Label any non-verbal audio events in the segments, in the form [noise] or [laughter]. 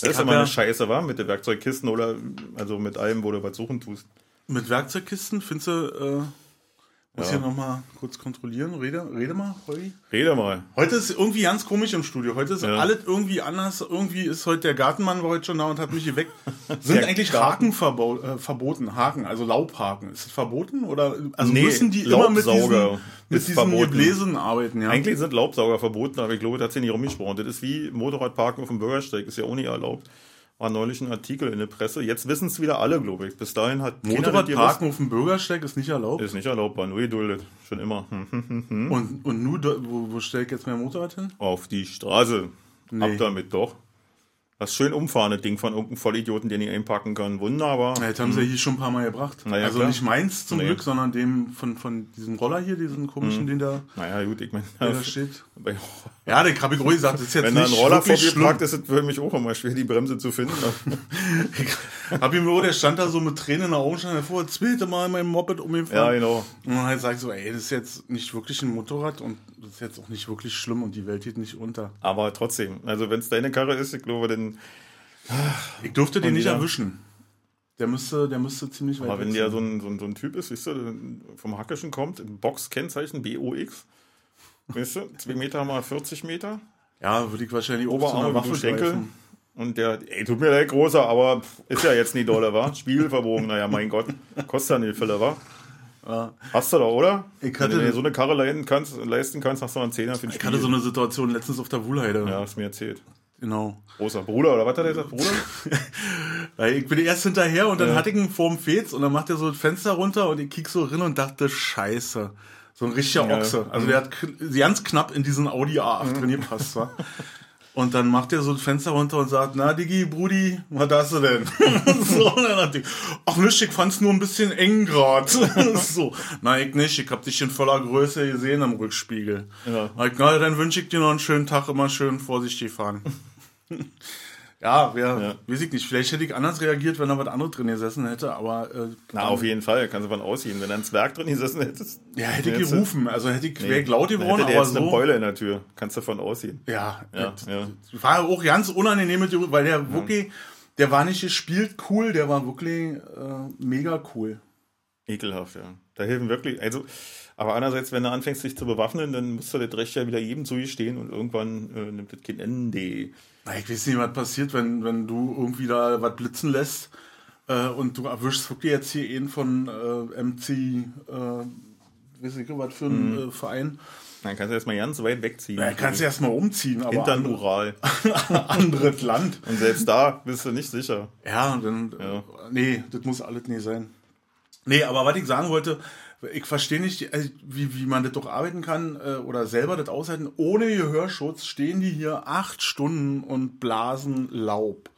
Das ist immer ja eine Scheiße, war mit den Werkzeugkisten oder also mit allem, wo du was suchen tust. Mit Werkzeugkisten findest du, äh, muss ja. hier nochmal kurz kontrollieren. Rede, rede mal, Holgi. Rede mal. Heute ist irgendwie ganz komisch im Studio. Heute ist ja. alles irgendwie anders. Irgendwie ist heute der Gartenmann war heute schon da und hat mich hier weg. [laughs] Sind der eigentlich Haken verbo äh, verboten? Haken, also Laubhaken. Ist es verboten? Oder also nee, müssen die immer mit diesen, mit diesen Gebläsen arbeiten? Ja? Eigentlich sind Laubsauger verboten, aber ich glaube, da hat sich nicht rumgesprochen. Das ist wie Motorradparken auf dem Bürgersteig. Ist ja auch nicht erlaubt war neulich ein Artikel in der Presse. Jetzt wissen es wieder alle, glaube ich. Bis dahin hat Motorradparken auf dem Bürgersteig ist nicht erlaubt. Ist nicht erlaubt, war nur geduldet. Schon immer. [laughs] und, und nur, wo, wo stelle ich jetzt mein Motorrad hin? Auf die Straße. Nee. Ab damit doch. Das schön umfahrende Ding von irgendeinem Vollidioten, den ich einpacken kann. Wunderbar. Ja, jetzt haben sie ja hier schon ein paar Mal gebracht. Naja, also klar. nicht meins zum nee. Glück, sondern dem von, von diesem Roller hier, diesen komischen, mhm. den da. Naja, gut, ich meine. Der da steht. Ja, der ruhig gesagt, das ist jetzt Wenn nicht da ein Roller vor mir parkt, ist es für mich auch immer schwer, die Bremse zu finden. [laughs] ich hab ihm nur, der stand da so mit Tränen in den Augen, stand davor, zweite Mal mein Moped umgefahren. Ja, genau. Und dann halt sag ich so, ey, das ist jetzt nicht wirklich ein Motorrad und das ist jetzt auch nicht wirklich schlimm und die Welt geht nicht unter. Aber trotzdem, also wenn es deine Karre ist, ich glaube, dann ich durfte den nicht erwischen. Der müsste, der müsste ziemlich weit Aber wenn der so ein, so, ein, so ein Typ ist, weißt du, vom Hackischen kommt, Box-Kennzeichen BOX, weißt du, 2 Meter mal 40 Meter. Ja, würde ich wahrscheinlich Oberarm Waffe Schenkel. Und der, ey, tut mir leid, großer, aber ist ja jetzt nicht dolle, wa? Spiegel verbogen, naja, mein Gott, kostet ja nicht viel, wa? Ja. Hast du da, oder? Ich hatte Wenn du dir so eine Karre leisten kannst, leisten kannst hast du einen Zehner für den Ich hatte so eine Situation letztens auf der Wuhlheide. Ja, hast mir erzählt. Genau. Großer Bruder, oder was hat er gesagt? Bruder? [laughs] ich bin erst hinterher und dann ja. hatte ich ihn vorm Fez und dann macht er so das Fenster runter und ich kick so rein und dachte, scheiße. So ein richtiger Ochse. Also der hat ganz knapp in diesen Audi A8 drin gepasst, war. [laughs] Und dann macht er so das Fenster runter und sagt, na Digi, Brudi, was hast du denn? [laughs] so, und dann dachte ich, ach nicht, ich fand's nur ein bisschen eng grad. [laughs] so, na ich nicht, ich hab dich in voller Größe gesehen am Rückspiegel. Ja. Na, dann wünsche ich dir noch einen schönen Tag, immer schön vorsichtig fahren. [laughs] Ja, wer, ja. weiß ich nicht. Vielleicht hätte ich anders reagiert, wenn da was anderes drin gesessen hätte, aber. Äh, Na, auf jeden Fall, kannst du von ausgehen. Wenn er ein Zwerg drin gesessen hätte. Ja, hätte ich gerufen. Also hätte ich nee, laut geworden, hätte aber jetzt so. eine Beule in der Tür. Kannst du davon ausgehen. Ja, ja, ja. War auch ganz unangenehm mit weil der ja. wirklich, der war nicht gespielt cool, der war wirklich äh, mega cool. Ekelhaft, ja. Da helfen wirklich, also, aber andererseits, wenn du anfängst, dich zu bewaffnen, dann musst du das Recht ja wieder jedem zugestehen und irgendwann äh, nimmt das kein Ende. Ich weiß nicht, was passiert, wenn, wenn du irgendwie da was blitzen lässt äh, und du erwischst wirklich jetzt hier einen von äh, MC, äh, weiß nicht, was für ein mhm. äh, Verein. Dann kannst du erstmal ganz weit wegziehen. Ja, kannst du erstmal umziehen, aber. Hinter Ural. [laughs] anderes Land. Und selbst da bist du nicht sicher. Ja, dann. Ja. Nee, das muss alles nicht sein. Nee, aber was ich sagen wollte, ich verstehe nicht, also wie, wie man das doch arbeiten kann äh, oder selber das aushalten. Ohne Gehörschutz stehen die hier acht Stunden und blasen Laub.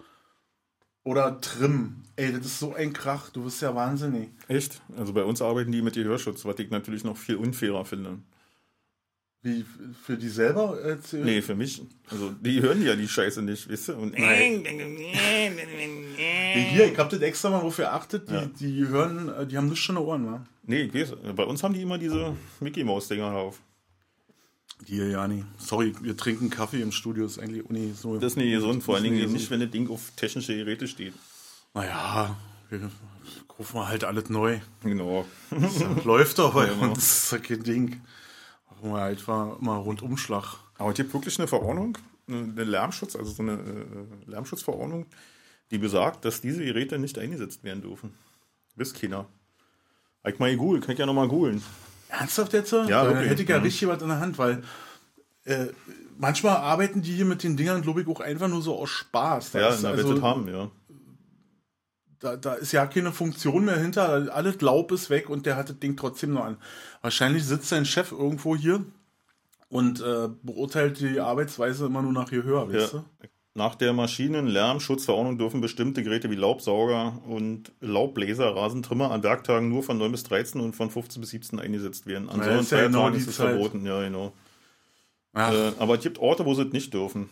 Oder Trim. Ey, das ist so ein Krach, du wirst ja wahnsinnig. Echt? Also bei uns arbeiten die mit Gehörschutz, was ich natürlich noch viel unfairer finde. Wie, für die selber erzählen? Nee, für mich. Also, die hören ja die Scheiße nicht, weißt du? Und Nein. Hier, ich hab das extra mal wofür achtet, die, ja. die hören, äh, die haben nicht schon Ohren, wa? Nee, ich weiß, bei uns haben die immer diese Mickey Maus Dinger drauf. Hier, Jani. Sorry, wir trinken Kaffee im Studio, ist eigentlich uni so. Das ist nicht gesund, vor allen Dingen nicht, wenn das Ding auf technische Geräte steht. Naja, wir rufen halt alles neu. Genau. Das [laughs] läuft doch bei ja, genau. uns, das ist ja kein Ding. Machen wir halt mal, mal Rundumschlag. Aber es gibt wirklich eine Verordnung, eine Lärmschutz, also so eine äh, Lärmschutzverordnung, die besagt, dass diese Geräte nicht eingesetzt werden dürfen. Bis keiner. Ich mal googeln, kann ich ja nochmal googeln. Ernsthaft jetzt? Ja, Dann hätte ich ja richtig was in der Hand, weil äh, manchmal arbeiten die hier mit den Dingern, glaube ich, auch einfach nur so aus Spaß. Da ja, na, also, haben, ja. Da, da ist ja keine Funktion mehr hinter, alles Laub ist weg und der hat das Ding trotzdem noch an. Wahrscheinlich sitzt sein Chef irgendwo hier und äh, beurteilt die Arbeitsweise immer nur nach Gehör, weißt ja. du? Nach der Maschinenlärmschutzverordnung dürfen bestimmte Geräte wie Laubsauger und Laubbläser, Rasentrimmer an Werktagen nur von 9 bis 13 und von 15 bis 17 eingesetzt werden. An ja, so ja genau ist es verboten, ja, genau. Äh, aber es gibt Orte, wo sie es nicht dürfen.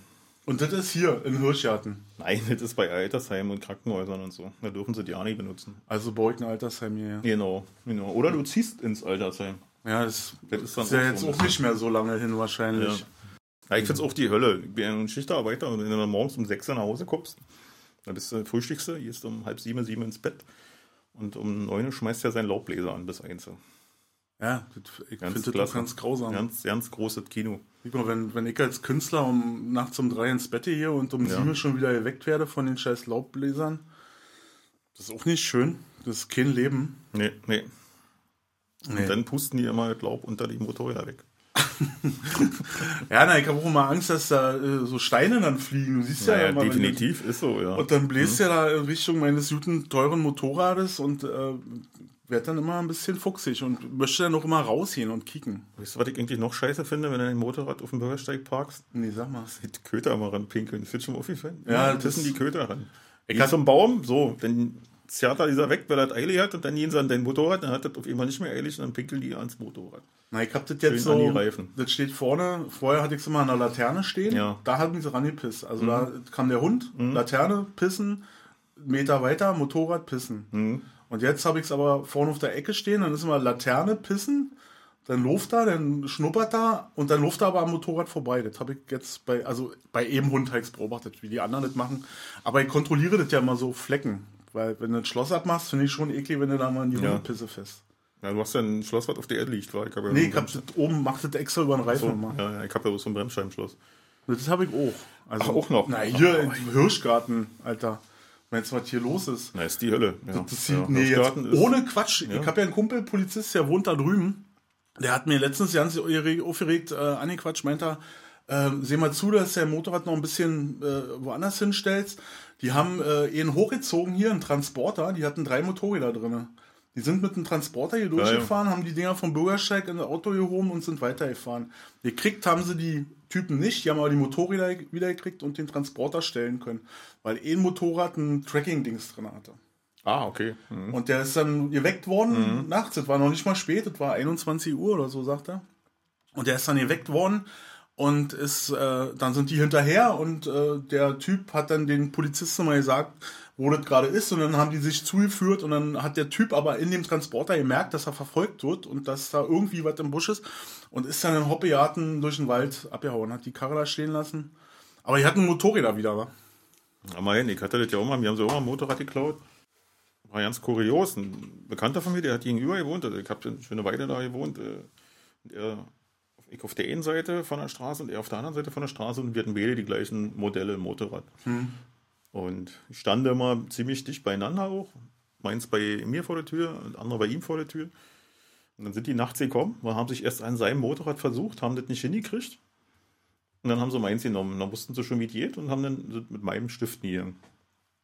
Und das ist hier in Hirschgarten. Nein, das ist bei Altersheimen und Krankenhäusern und so. Da dürfen sie die auch nicht benutzen. Also baue ich ein Altersheim hier. Ja. Genau, genau. Oder du ziehst ins Altersheim. Ja, das, das ist, ist ja jetzt auch nicht mehr so lange hin wahrscheinlich. Ja. Ja, ich finde es auch die Hölle. Ich bin ja ein Schichtarbeiter und wenn du dann morgens um sechs nach Hause kommst, dann bist du frühstückst du, gehst um halb sieben, sieben ins Bett und um neun Uhr schmeißt er seinen Laubbläser an bis eins. Ja, ich finde das ganz grausam. Ganz, ganz großes Kino. Wenn, wenn ich als Künstler um nachts um drei ins Bett gehe und um Ja. sieben schon wieder geweckt werde von den scheiß Laubbläsern, das ist auch nicht schön. Das ist kein Leben. Nee, nee. Nee. Und dann pusten die immer das Laub unter die Motorräder weg. [laughs] Ja, na, ich habe auch immer Angst, dass da äh, so Steine dann fliegen. Du siehst ja, Naja, immer, wenn definitiv ist so, ja. Du, und dann bläst ja da in Richtung meines guten, teuren Motorrades und äh, werd dann immer ein bisschen fuchsig und möchte dann auch immer rausgehen und kicken. Weißt du, was ich eigentlich noch scheiße finde, wenn du dein Motorrad auf dem Bürgersteig parkst? Nee, sag mal. Die Köter mal ranpinkeln. Das wird schon aufgefallen. Ja, Ja, pissen die Köter ran. Ich hab- zum Baum, so, dann zerrt er dieser weg, weil er das Eile hat und dann gehen sie an dein Motorrad, dann hat das auf einmal nicht mehr eilig und dann pinkeln die ans Motorrad. Na, ich hab das jetzt Schön an die so. Reifen. Das steht vorne. Vorher hatte ich es immer an der Laterne stehen. Ja. Mhm. Da haben sie rangepisst. Also da kam der Hund, Laterne, pissen, Meter weiter, Motorrad, pissen. Mhm. Und jetzt habe ich es aber vorne auf der Ecke stehen. Dann ist immer Laterne, pissen. Dann luft er, dann schnuppert er und dann luft er aber am Motorrad vorbei. Das habe ich jetzt bei, also bei eben Hund habe ich's beobachtet, wie die anderen das machen. Aber ich kontrolliere das ja mal so Flecken. Weil wenn du das Schloss abmachst, finde ich schon eklig, wenn du da mal in die Ja. Hundepisse fest. Ja, du hast ja ein Schloss, was auf der Erde liegt, war ich habe ja Nee, ein ich hab das oben, macht das extra über den Reifen so, immer. ja, ja, ich habe ja so ein Bremsscheibenschloss. Das habe ich auch. Also, Ach, auch noch? Na, hier im Hirschgarten, Alter. Meinst du, was hier los ist? Na, ist die Hölle. Ja. Das sieht, ja, nee, jetzt, ohne Quatsch. Ja. Ich habe ja einen Kumpel, Polizist, der wohnt da drüben. Der hat mir letztens ganz aufgeregt, aufgeregt äh, angequatscht, meint er, äh, seh mal zu, dass der Motorrad noch ein bisschen äh, woanders hinstellst. Die haben äh, ihn hochgezogen hier, einen Transporter, die hatten drei Motorräder drin. Die sind mit einem Transporter hier durchgefahren, haben die Dinger vom Bürgersteig in das Auto gehoben und sind weitergefahren. Gekriegt haben sie die Typen nicht, die haben aber die Motorräder wiedergekriegt und den Transporter stellen können, weil ein Motorrad ein Tracking-Dings drin hatte. Ah, okay. Mhm. Und der ist dann geweckt worden nachts. Es war noch nicht mal spät, es war 21 Uhr oder so, sagt er. Und der ist dann geweckt worden und ist, äh, dann sind die hinterher und äh, der Typ hat dann den Polizisten mal gesagt, wo das gerade ist und dann haben die sich zugeführt und dann hat der Typ aber in dem Transporter gemerkt, dass er verfolgt wird und dass da irgendwie was im Busch ist und ist dann in Hoppejaten durch den Wald abgehauen, hat die Karre da stehen lassen. Aber die hatten Motorräder wieder, wa? Aber hin, ich hatte das ja auch mal, wir haben so auch mal ein Motorrad geklaut. War ganz kurios. Ein Bekannter von mir, der hat gegenüber gewohnt. Also ich habe schon eine Weile da gewohnt. äh, Und er, ich auf der einen Seite von der Straße und er auf der anderen Seite von der Straße und wir hatten beide die gleichen Modelle im Motorrad. Und ich stand immer ziemlich dicht beieinander auch. Meins bei mir vor der Tür und andere bei ihm vor der Tür. Und dann sind die nachts gekommen, und haben sich erst an seinem Motorrad versucht, haben das nicht hingekriegt. Und dann haben sie meins genommen. Dann wussten sie schon, wie es geht und haben dann mit meinem Stift hier.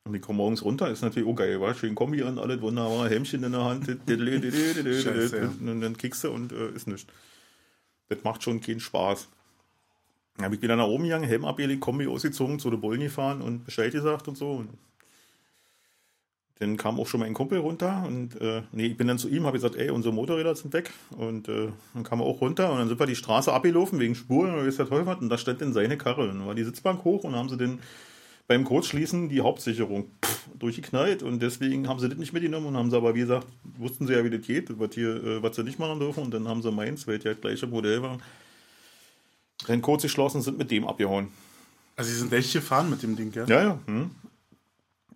Und die kommen morgens runter, ist natürlich auch geil, war schön Kombi an, alles wunderbar, Hemmchen in der Hand, [laughs] Scheiße, ja. und dann kickst du und äh, ist nichts. Das macht schon keinen Spaß. Dann habe ich wieder nach oben gegangen, Helm abgelegt, Kombi ausgezogen, zu der Bullen gefahren und Bescheid gesagt und so. Und dann kam auch schon mein Kumpel runter und äh, nee, ich bin dann zu ihm, habe gesagt, ey, unsere Motorräder sind weg. Und äh, dann kam er auch runter und dann sind wir die Straße abgelaufen wegen Spuren wie es der Teufel hat. Und da stand dann seine Karre. Und dann war die Sitzbank hoch und haben sie dann beim Kurzschließen die Hauptsicherung pff, durchgeknallt und deswegen haben sie das nicht mitgenommen und haben sie aber, wie gesagt, wussten sie ja, wie das geht, was, hier, äh, was sie nicht machen dürfen und dann haben sie meins, weil es ja das gleiche Modell war, dann kurz geschlossen und sind mit dem abgehauen. Also sie sind echt gefahren mit dem Ding, ja? Ja, ja. Hm.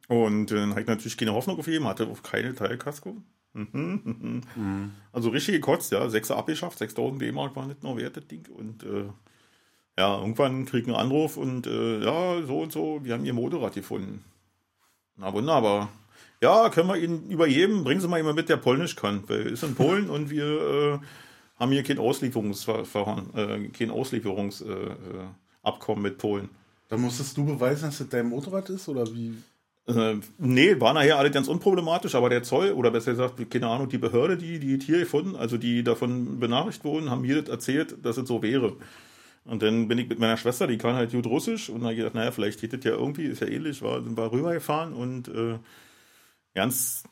Und äh, dann habe ich natürlich keine Hoffnung aufgegeben, hatte auf keine Teilkasko. Mhm, mhm. Also richtig gekotzt, ja. Sechser abgeschafft, 6000 D-Mark war nicht noch wert, das Ding. Und äh, ja, irgendwann krieg ich einen Anruf und äh, ja, so und so, wir haben ihr Motorrad gefunden. Na wunderbar. Ja, können wir ihn übergeben? Bringen Sie mal jemand mit, der Polnisch kann. Weil er ist in Polen und wir äh, haben hier kein Auslieferungsverfahren, äh, kein Auslieferungsabkommen äh, Abkommen mit Polen. Dann musstest du beweisen, dass das dein Motorrad ist oder wie? Äh, nee, war nachher alle ganz unproblematisch, aber der Zoll, oder besser gesagt, keine Ahnung, die Behörde, die die hier gefunden, also die davon benachrichtigt wurden, haben mir das erzählt, dass es so wäre. Und dann bin ich mit meiner Schwester, die kann halt gut Russisch, und dann gedacht, naja, vielleicht geht das ja irgendwie, ist ja ähnlich, war, sind wir rübergefahren und äh, ganz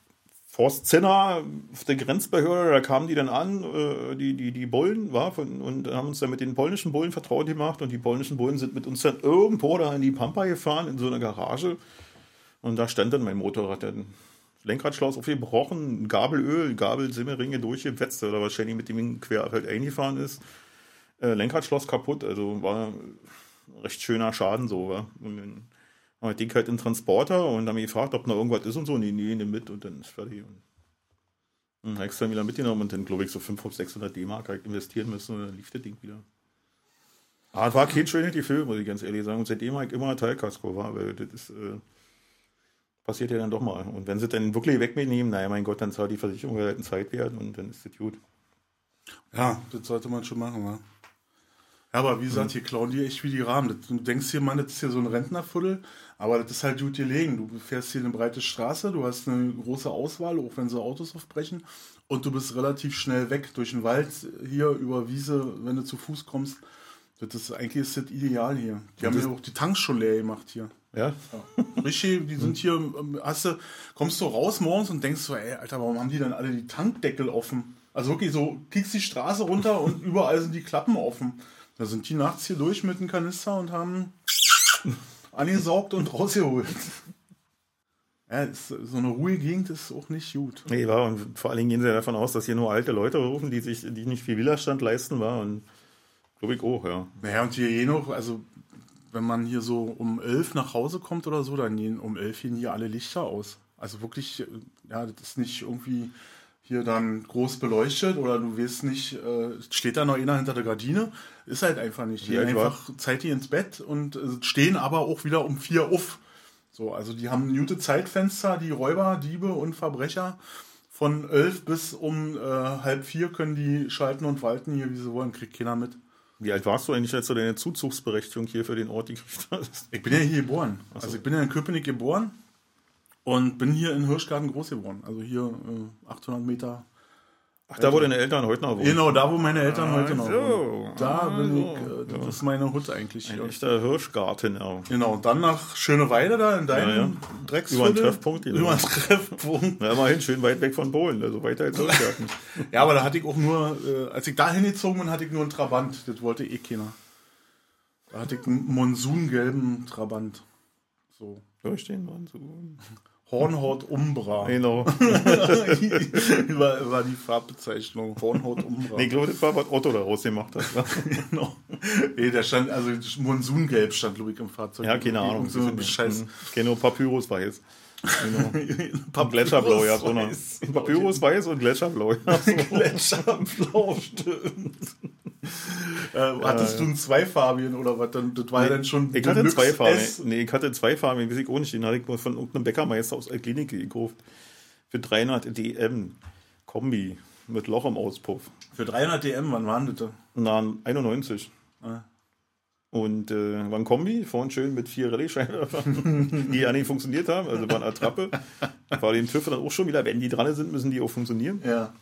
Forst Zinner auf der Grenzbehörde, da kamen die dann an, äh, die, die, die Bullen, war, von, und haben uns dann mit den polnischen Bullen vertraut gemacht und die polnischen Bullen sind mit uns dann irgendwo da in die Pampa gefahren, in so eine Garage. Und da stand dann mein Motorrad. Dann Lenkradschloss aufgebrochen, Gabelöl, Gabelsimmeringe durchgewetzt oder wahrscheinlich mit dem quer halt eingefahren ist. Äh, Lenkradschloss kaputt, also war recht schöner Schaden so. Wa? Und dann haben wir Ding halt in Transporter und haben mich gefragt, ob noch irgendwas ist und so. Nee, nee, nimm mit und dann ist fertig. Und dann habe ich es dann wieder mitgenommen und dann, glaube ich, so 500, 600 D-Mark halt investieren müssen und dann lief das Ding wieder. Aber es war kein schönes Gefühl, muss ich ganz ehrlich sagen. Und seitdem habe ich immer Teilkasko war, weil das ist, äh, passiert ja dann doch mal. Und wenn sie dann wirklich wegnehmen, naja, mein Gott, dann zahlt die Versicherung halt einen Zeitwert und dann ist das gut. Ja, das sollte man schon machen, wa? Ja, aber wie gesagt, hier klauen die echt wie die Rahmen. Du denkst hier, Mann, das ist hier so ein Rentnerviertel, aber das ist halt gut gelegen. Du fährst hier eine breite Straße, du hast eine große Auswahl, auch wenn sie Autos aufbrechen, und du bist relativ schnell weg durch den Wald hier über Wiese, wenn du zu Fuß kommst. Das ist eigentlich ist das ideal hier. Die haben ja auch die Tanks schon leer gemacht hier. Ja? Ja. Richtig, die [laughs] sind hier, ähm, hast du, kommst du raus morgens und denkst so, ey, Alter, warum haben die dann alle die Tankdeckel offen? Also wirklich so, kriegst die Straße runter und [laughs] überall sind die Klappen offen. Da sind die nachts hier durch mit dem Kanister und haben [laughs] angesaugt und rausgeholt. Ja, ist, so eine ruhige Gegend ist auch nicht gut. Nee, war, und vor allen Dingen gehen sie ja davon aus, dass hier nur alte Leute rufen, die sich, die nicht viel Widerstand leisten, war. Und glaube ich auch, ja. Naja, und hier eh noch, also wenn man hier so um elf nach Hause kommt oder so, dann gehen um elf gehen hier alle Lichter aus. Also wirklich, ja, das ist nicht irgendwie hier dann groß beleuchtet oder du weißt nicht, äh, steht da noch einer hinter der Gardine. Ist halt einfach nicht. Die Ja, einfach Zeit die ins Bett und äh, stehen aber auch wieder um vier auf. So, also die haben gute Zeitfenster, die Räuber, Diebe und Verbrecher. Von elf bis um äh, halb vier können die schalten und walten hier, wie sie wollen, kriegt keiner mit. Wie alt warst du eigentlich, als du deine Zuzugsberechtigung hier für den Ort gekriegt hast? Ich bin ja hier geboren. Also ich bin ja in Köpenick geboren und bin hier in Hirschgarten groß geworden. Also hier äh, 800 Meter. Ach, da wo deine Eltern heute noch wohnen. Genau, da wo meine Eltern heute noch so. wohnen. Da Ah, bin ich, äh, das ist meine Hut eigentlich. Ein Hier. echter Hirschgarten, ja. Genau, und dann nach Schöneweide da in deinem Ja, ja. Drecksviertel. Über einen Treffpunkt. Über einen Treffpunkt. Na, immerhin schön weit weg von Polen, also weiter als Hirschgarten. [laughs] Ja, aber da hatte ich auch nur, äh, als ich da hingezogen bin, hatte ich nur einen Trabant. Das wollte eh keiner. Da hatte ich einen monsungelben Trabant. So. Durchstehen man so. Hornhaut Umbra. Genau. [laughs] war, war die Farbbezeichnung. Hornhaut Umbra. Nee, ich glaube, das war, was Otto daraus gemacht hat. [laughs] genau. Nee, der stand, also Monsungelb stand, glaube ich, im Fahrzeug. Ja, keine Ahnung. So ein Scheiß. Nur Papyrus weiß. Genau. Und Gletscherblau, ja, so eine. weiß. Papyrus weiß und Gletscherblau. Ja, so. [laughs] Gletscherblau, stimmt. äh, hattest du einen zweifarbigen oder was? Dann, das war ja dann schon Ich hatte Deluxe zwei Farben. S. Nee, ich hatte zwei Farben, weiß ich auch nicht. Den hatte ich mal von irgendeinem Bäckermeister aus der Klinik gekauft. Für 300 DM. Kombi. Mit Loch im Auspuff. Für 300 DM, wann waren das? da? Na, 91. Ah. Und äh, war ein Kombi, vorhin schön mit vier Rallye-Scheinwerfern, [laughs] die ja nicht funktioniert haben, also war eine Attrappe. War den TÜV dann auch schon wieder, wenn die dran sind, müssen die auch funktionieren. Ja.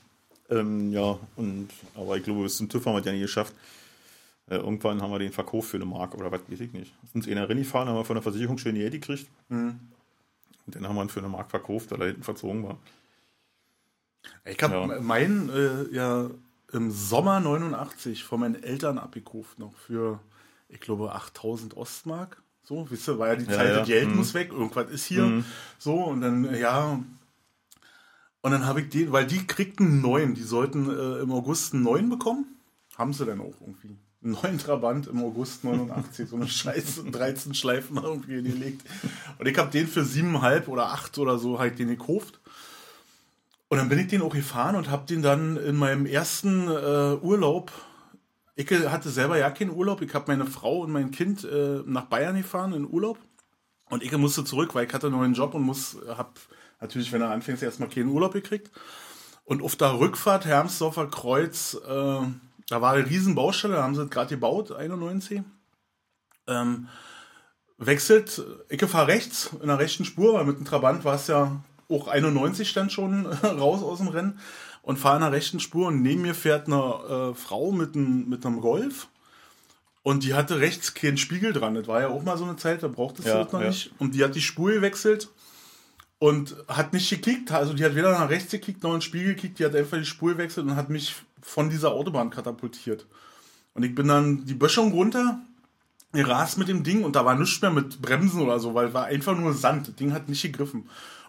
Ähm, ja, und aber ich glaube, bis zum TÜV haben wir es ja nie geschafft. Äh, irgendwann haben wir den verkauft für eine Mark oder was, weiß ich nicht. Sind in der Rinne gefahren, haben wir von der Versicherung schön Geld gekriegt. Mhm. Und dann haben wir ihn für eine Mark verkauft, weil er hinten verzogen war. Ich habe Ja. meinen äh, ja im Sommer 89 von meinen Eltern abgekauft noch für, ich glaube, 8000 Ostmark. So, wisst ihr, war ja die Ja, Zeit, ja. das Geld Mhm. muss weg, irgendwas ist hier. So, und dann, ja. Und dann habe ich den, weil die kriegten einen neuen, die sollten äh, im August einen neuen bekommen. Haben sie dann auch irgendwie. Einen neuen Trabant im August 89, so eine [laughs] Scheiße, 13 Schleifen irgendwie gelegt. Und ich habe den für siebeneinhalb oder acht oder so halt den gekauft. Und dann bin ich den auch gefahren und habe den dann in meinem ersten äh, Urlaub. Ich hatte selber ja keinen Urlaub. Ich habe meine Frau und mein Kind äh, nach Bayern gefahren in Urlaub. Und ich musste zurück, weil ich hatte einen Job und muss, habe natürlich, wenn er anfängt, erstmal keinen Urlaub gekriegt. Und auf der Rückfahrt Hermsdorfer Kreuz, äh, da war eine riesen Baustelle, da haben sie gerade gebaut, 91. Ähm, wechselt, ich fahre rechts, in der rechten Spur, weil mit dem Trabant war es ja auch 91 stand schon [laughs] raus aus dem Rennen und fahre in der rechten Spur und neben mir fährt eine äh, Frau mit, einem mit einem Golf und die hatte rechts keinen Spiegel dran. Das war ja auch mal so eine Zeit, da brauchtest Ja, du das noch ja. nicht. Und die hat die Spur gewechselt und hat nicht gekickt. Also die hat weder nach rechts gekickt noch in den Spiegel gekickt. Die hat einfach die Spur gewechselt und hat mich von dieser Autobahn katapultiert. Und ich bin dann die Böschung runter, gerast mit dem Ding und da war nichts mehr mit Bremsen oder so, weil war einfach nur Sand. Das Ding hat nicht gegriffen.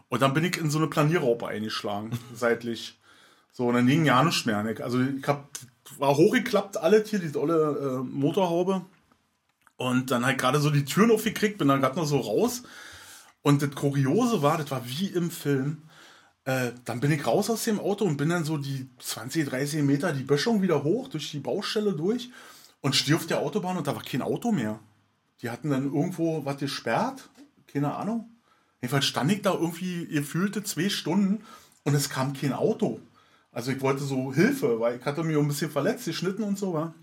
Und dann bin ich in so eine Planierraupe eingeschlagen, [laughs] seitlich. So, und dann ging ja nichts mehr. Also ich habe war hochgeklappt, alle hier, die olle äh, Motorhaube. Und dann halt gerade so die Türen aufgekriegt, bin dann gerade noch so raus. Und das Kuriose war, das war wie im Film. Äh, dann bin ich raus aus dem Auto und bin dann so die 20, 30 Meter die Böschung wieder hoch, durch die Baustelle durch und stehe auf der Autobahn und da war kein Auto mehr. Die hatten dann irgendwo was gesperrt, keine Ahnung. Jedenfalls stand ich da irgendwie gefühlte zwei Stunden und es kam kein Auto. Also ich wollte so Hilfe, weil ich hatte mich ein bisschen verletzt, geschnitten und so, war.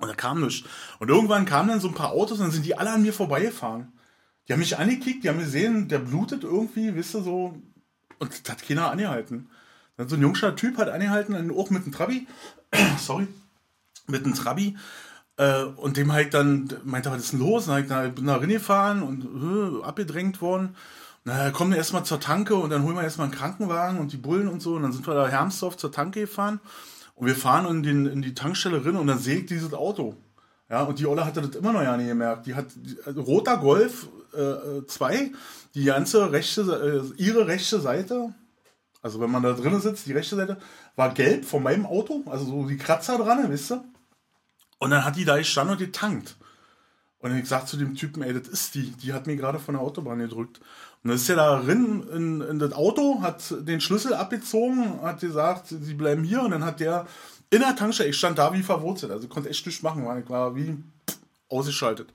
Und da kam nichts. Und irgendwann kamen dann so ein paar Autos und dann sind die alle an mir vorbeigefahren. Die haben mich angekickt, die haben gesehen, der blutet irgendwie, wisst ihr, so. Und das hat keiner angehalten. Dann so ein jungscher Typ hat angehalten, auch mit einem Trabi. [clears throat] Sorry. Mit einem Trabi. Äh, und dem halt dann meinte, was ist denn los? Und dann bin da reingefahren und äh, abgedrängt worden. Na, kommen wir erstmal zur Tanke und dann holen wir erstmal einen Krankenwagen und die Bullen und so. Und dann sind wir da Hermsdorf zur Tanke gefahren. Und wir fahren in, den, in die Tankstelle rein und dann sehe ich dieses Auto. Ja, und die Olle hatte das immer noch ja nicht gemerkt. Die hat die, also roter Golf 2, äh, die ganze rechte, äh, ihre rechte Seite, also wenn man da drinnen sitzt, die rechte Seite, war gelb von meinem Auto, also so die Kratzer dran, wisst ihr? Und dann hat die da gestanden und getankt. Und ich sag zu dem Typen, ey, das ist die, die hat mir gerade von der Autobahn gedrückt. Dann ist er da drin in, in das Auto, hat den Schlüssel abgezogen, hat gesagt, sie bleiben hier und dann hat der in der Tankstelle, ich stand da wie verwurzelt, also konnte echt nichts machen, ich war wie ausgeschaltet.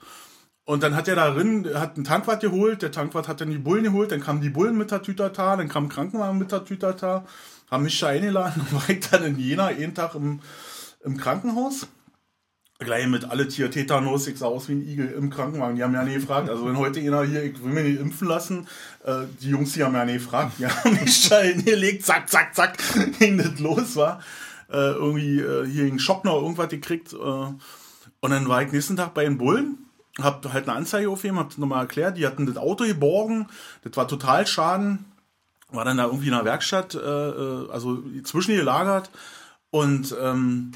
Und dann hat er da drin, hat einen Tankwart geholt, der Tankwart hat dann die Bullen geholt, dann kamen die Bullen mit der Tütata, dann kam Krankenwagen mit der Tütata, haben mich da eingeladen [laughs] und war ich dann in Jena jeden Tag im, im Krankenhaus gleich mit alle Tier Tetanus, ich sah aus wie ein Igel im Krankenwagen. Die haben ja nie gefragt. Also wenn heute einer hier, ich will mir nicht impfen lassen, äh, die Jungs, die haben ja nie gefragt. Die haben mich da hingelegt, zack, zack, zack, [laughs] ging das los war. Äh, irgendwie äh, hier einen Schock noch irgendwas gekriegt. Äh, und dann war ich nächsten Tag bei den Bullen, hab halt eine Anzeige aufgegeben, hab nochmal erklärt, die hatten das Auto geborgen, das war total Schaden. War dann da irgendwie in der Werkstatt, äh, äh also zwischen gelagert. Und ähm,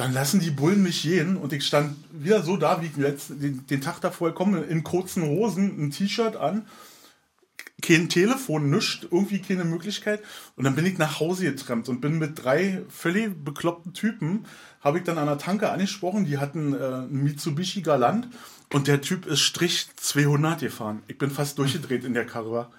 dann lassen die Bullen mich gehen und ich stand wieder so da, wie ich letzten, den, den Tag davor komme, in kurzen Hosen, ein T-Shirt an, kein Telefon, nichts, irgendwie keine Möglichkeit. Und dann bin ich nach Hause getrennt und bin mit drei völlig bekloppten Typen, habe ich dann an der Tanke angesprochen, die hatten äh, einen Mitsubishi Galant und der Typ ist Strich 200 gefahren. Ich bin fast durchgedreht in der Karre.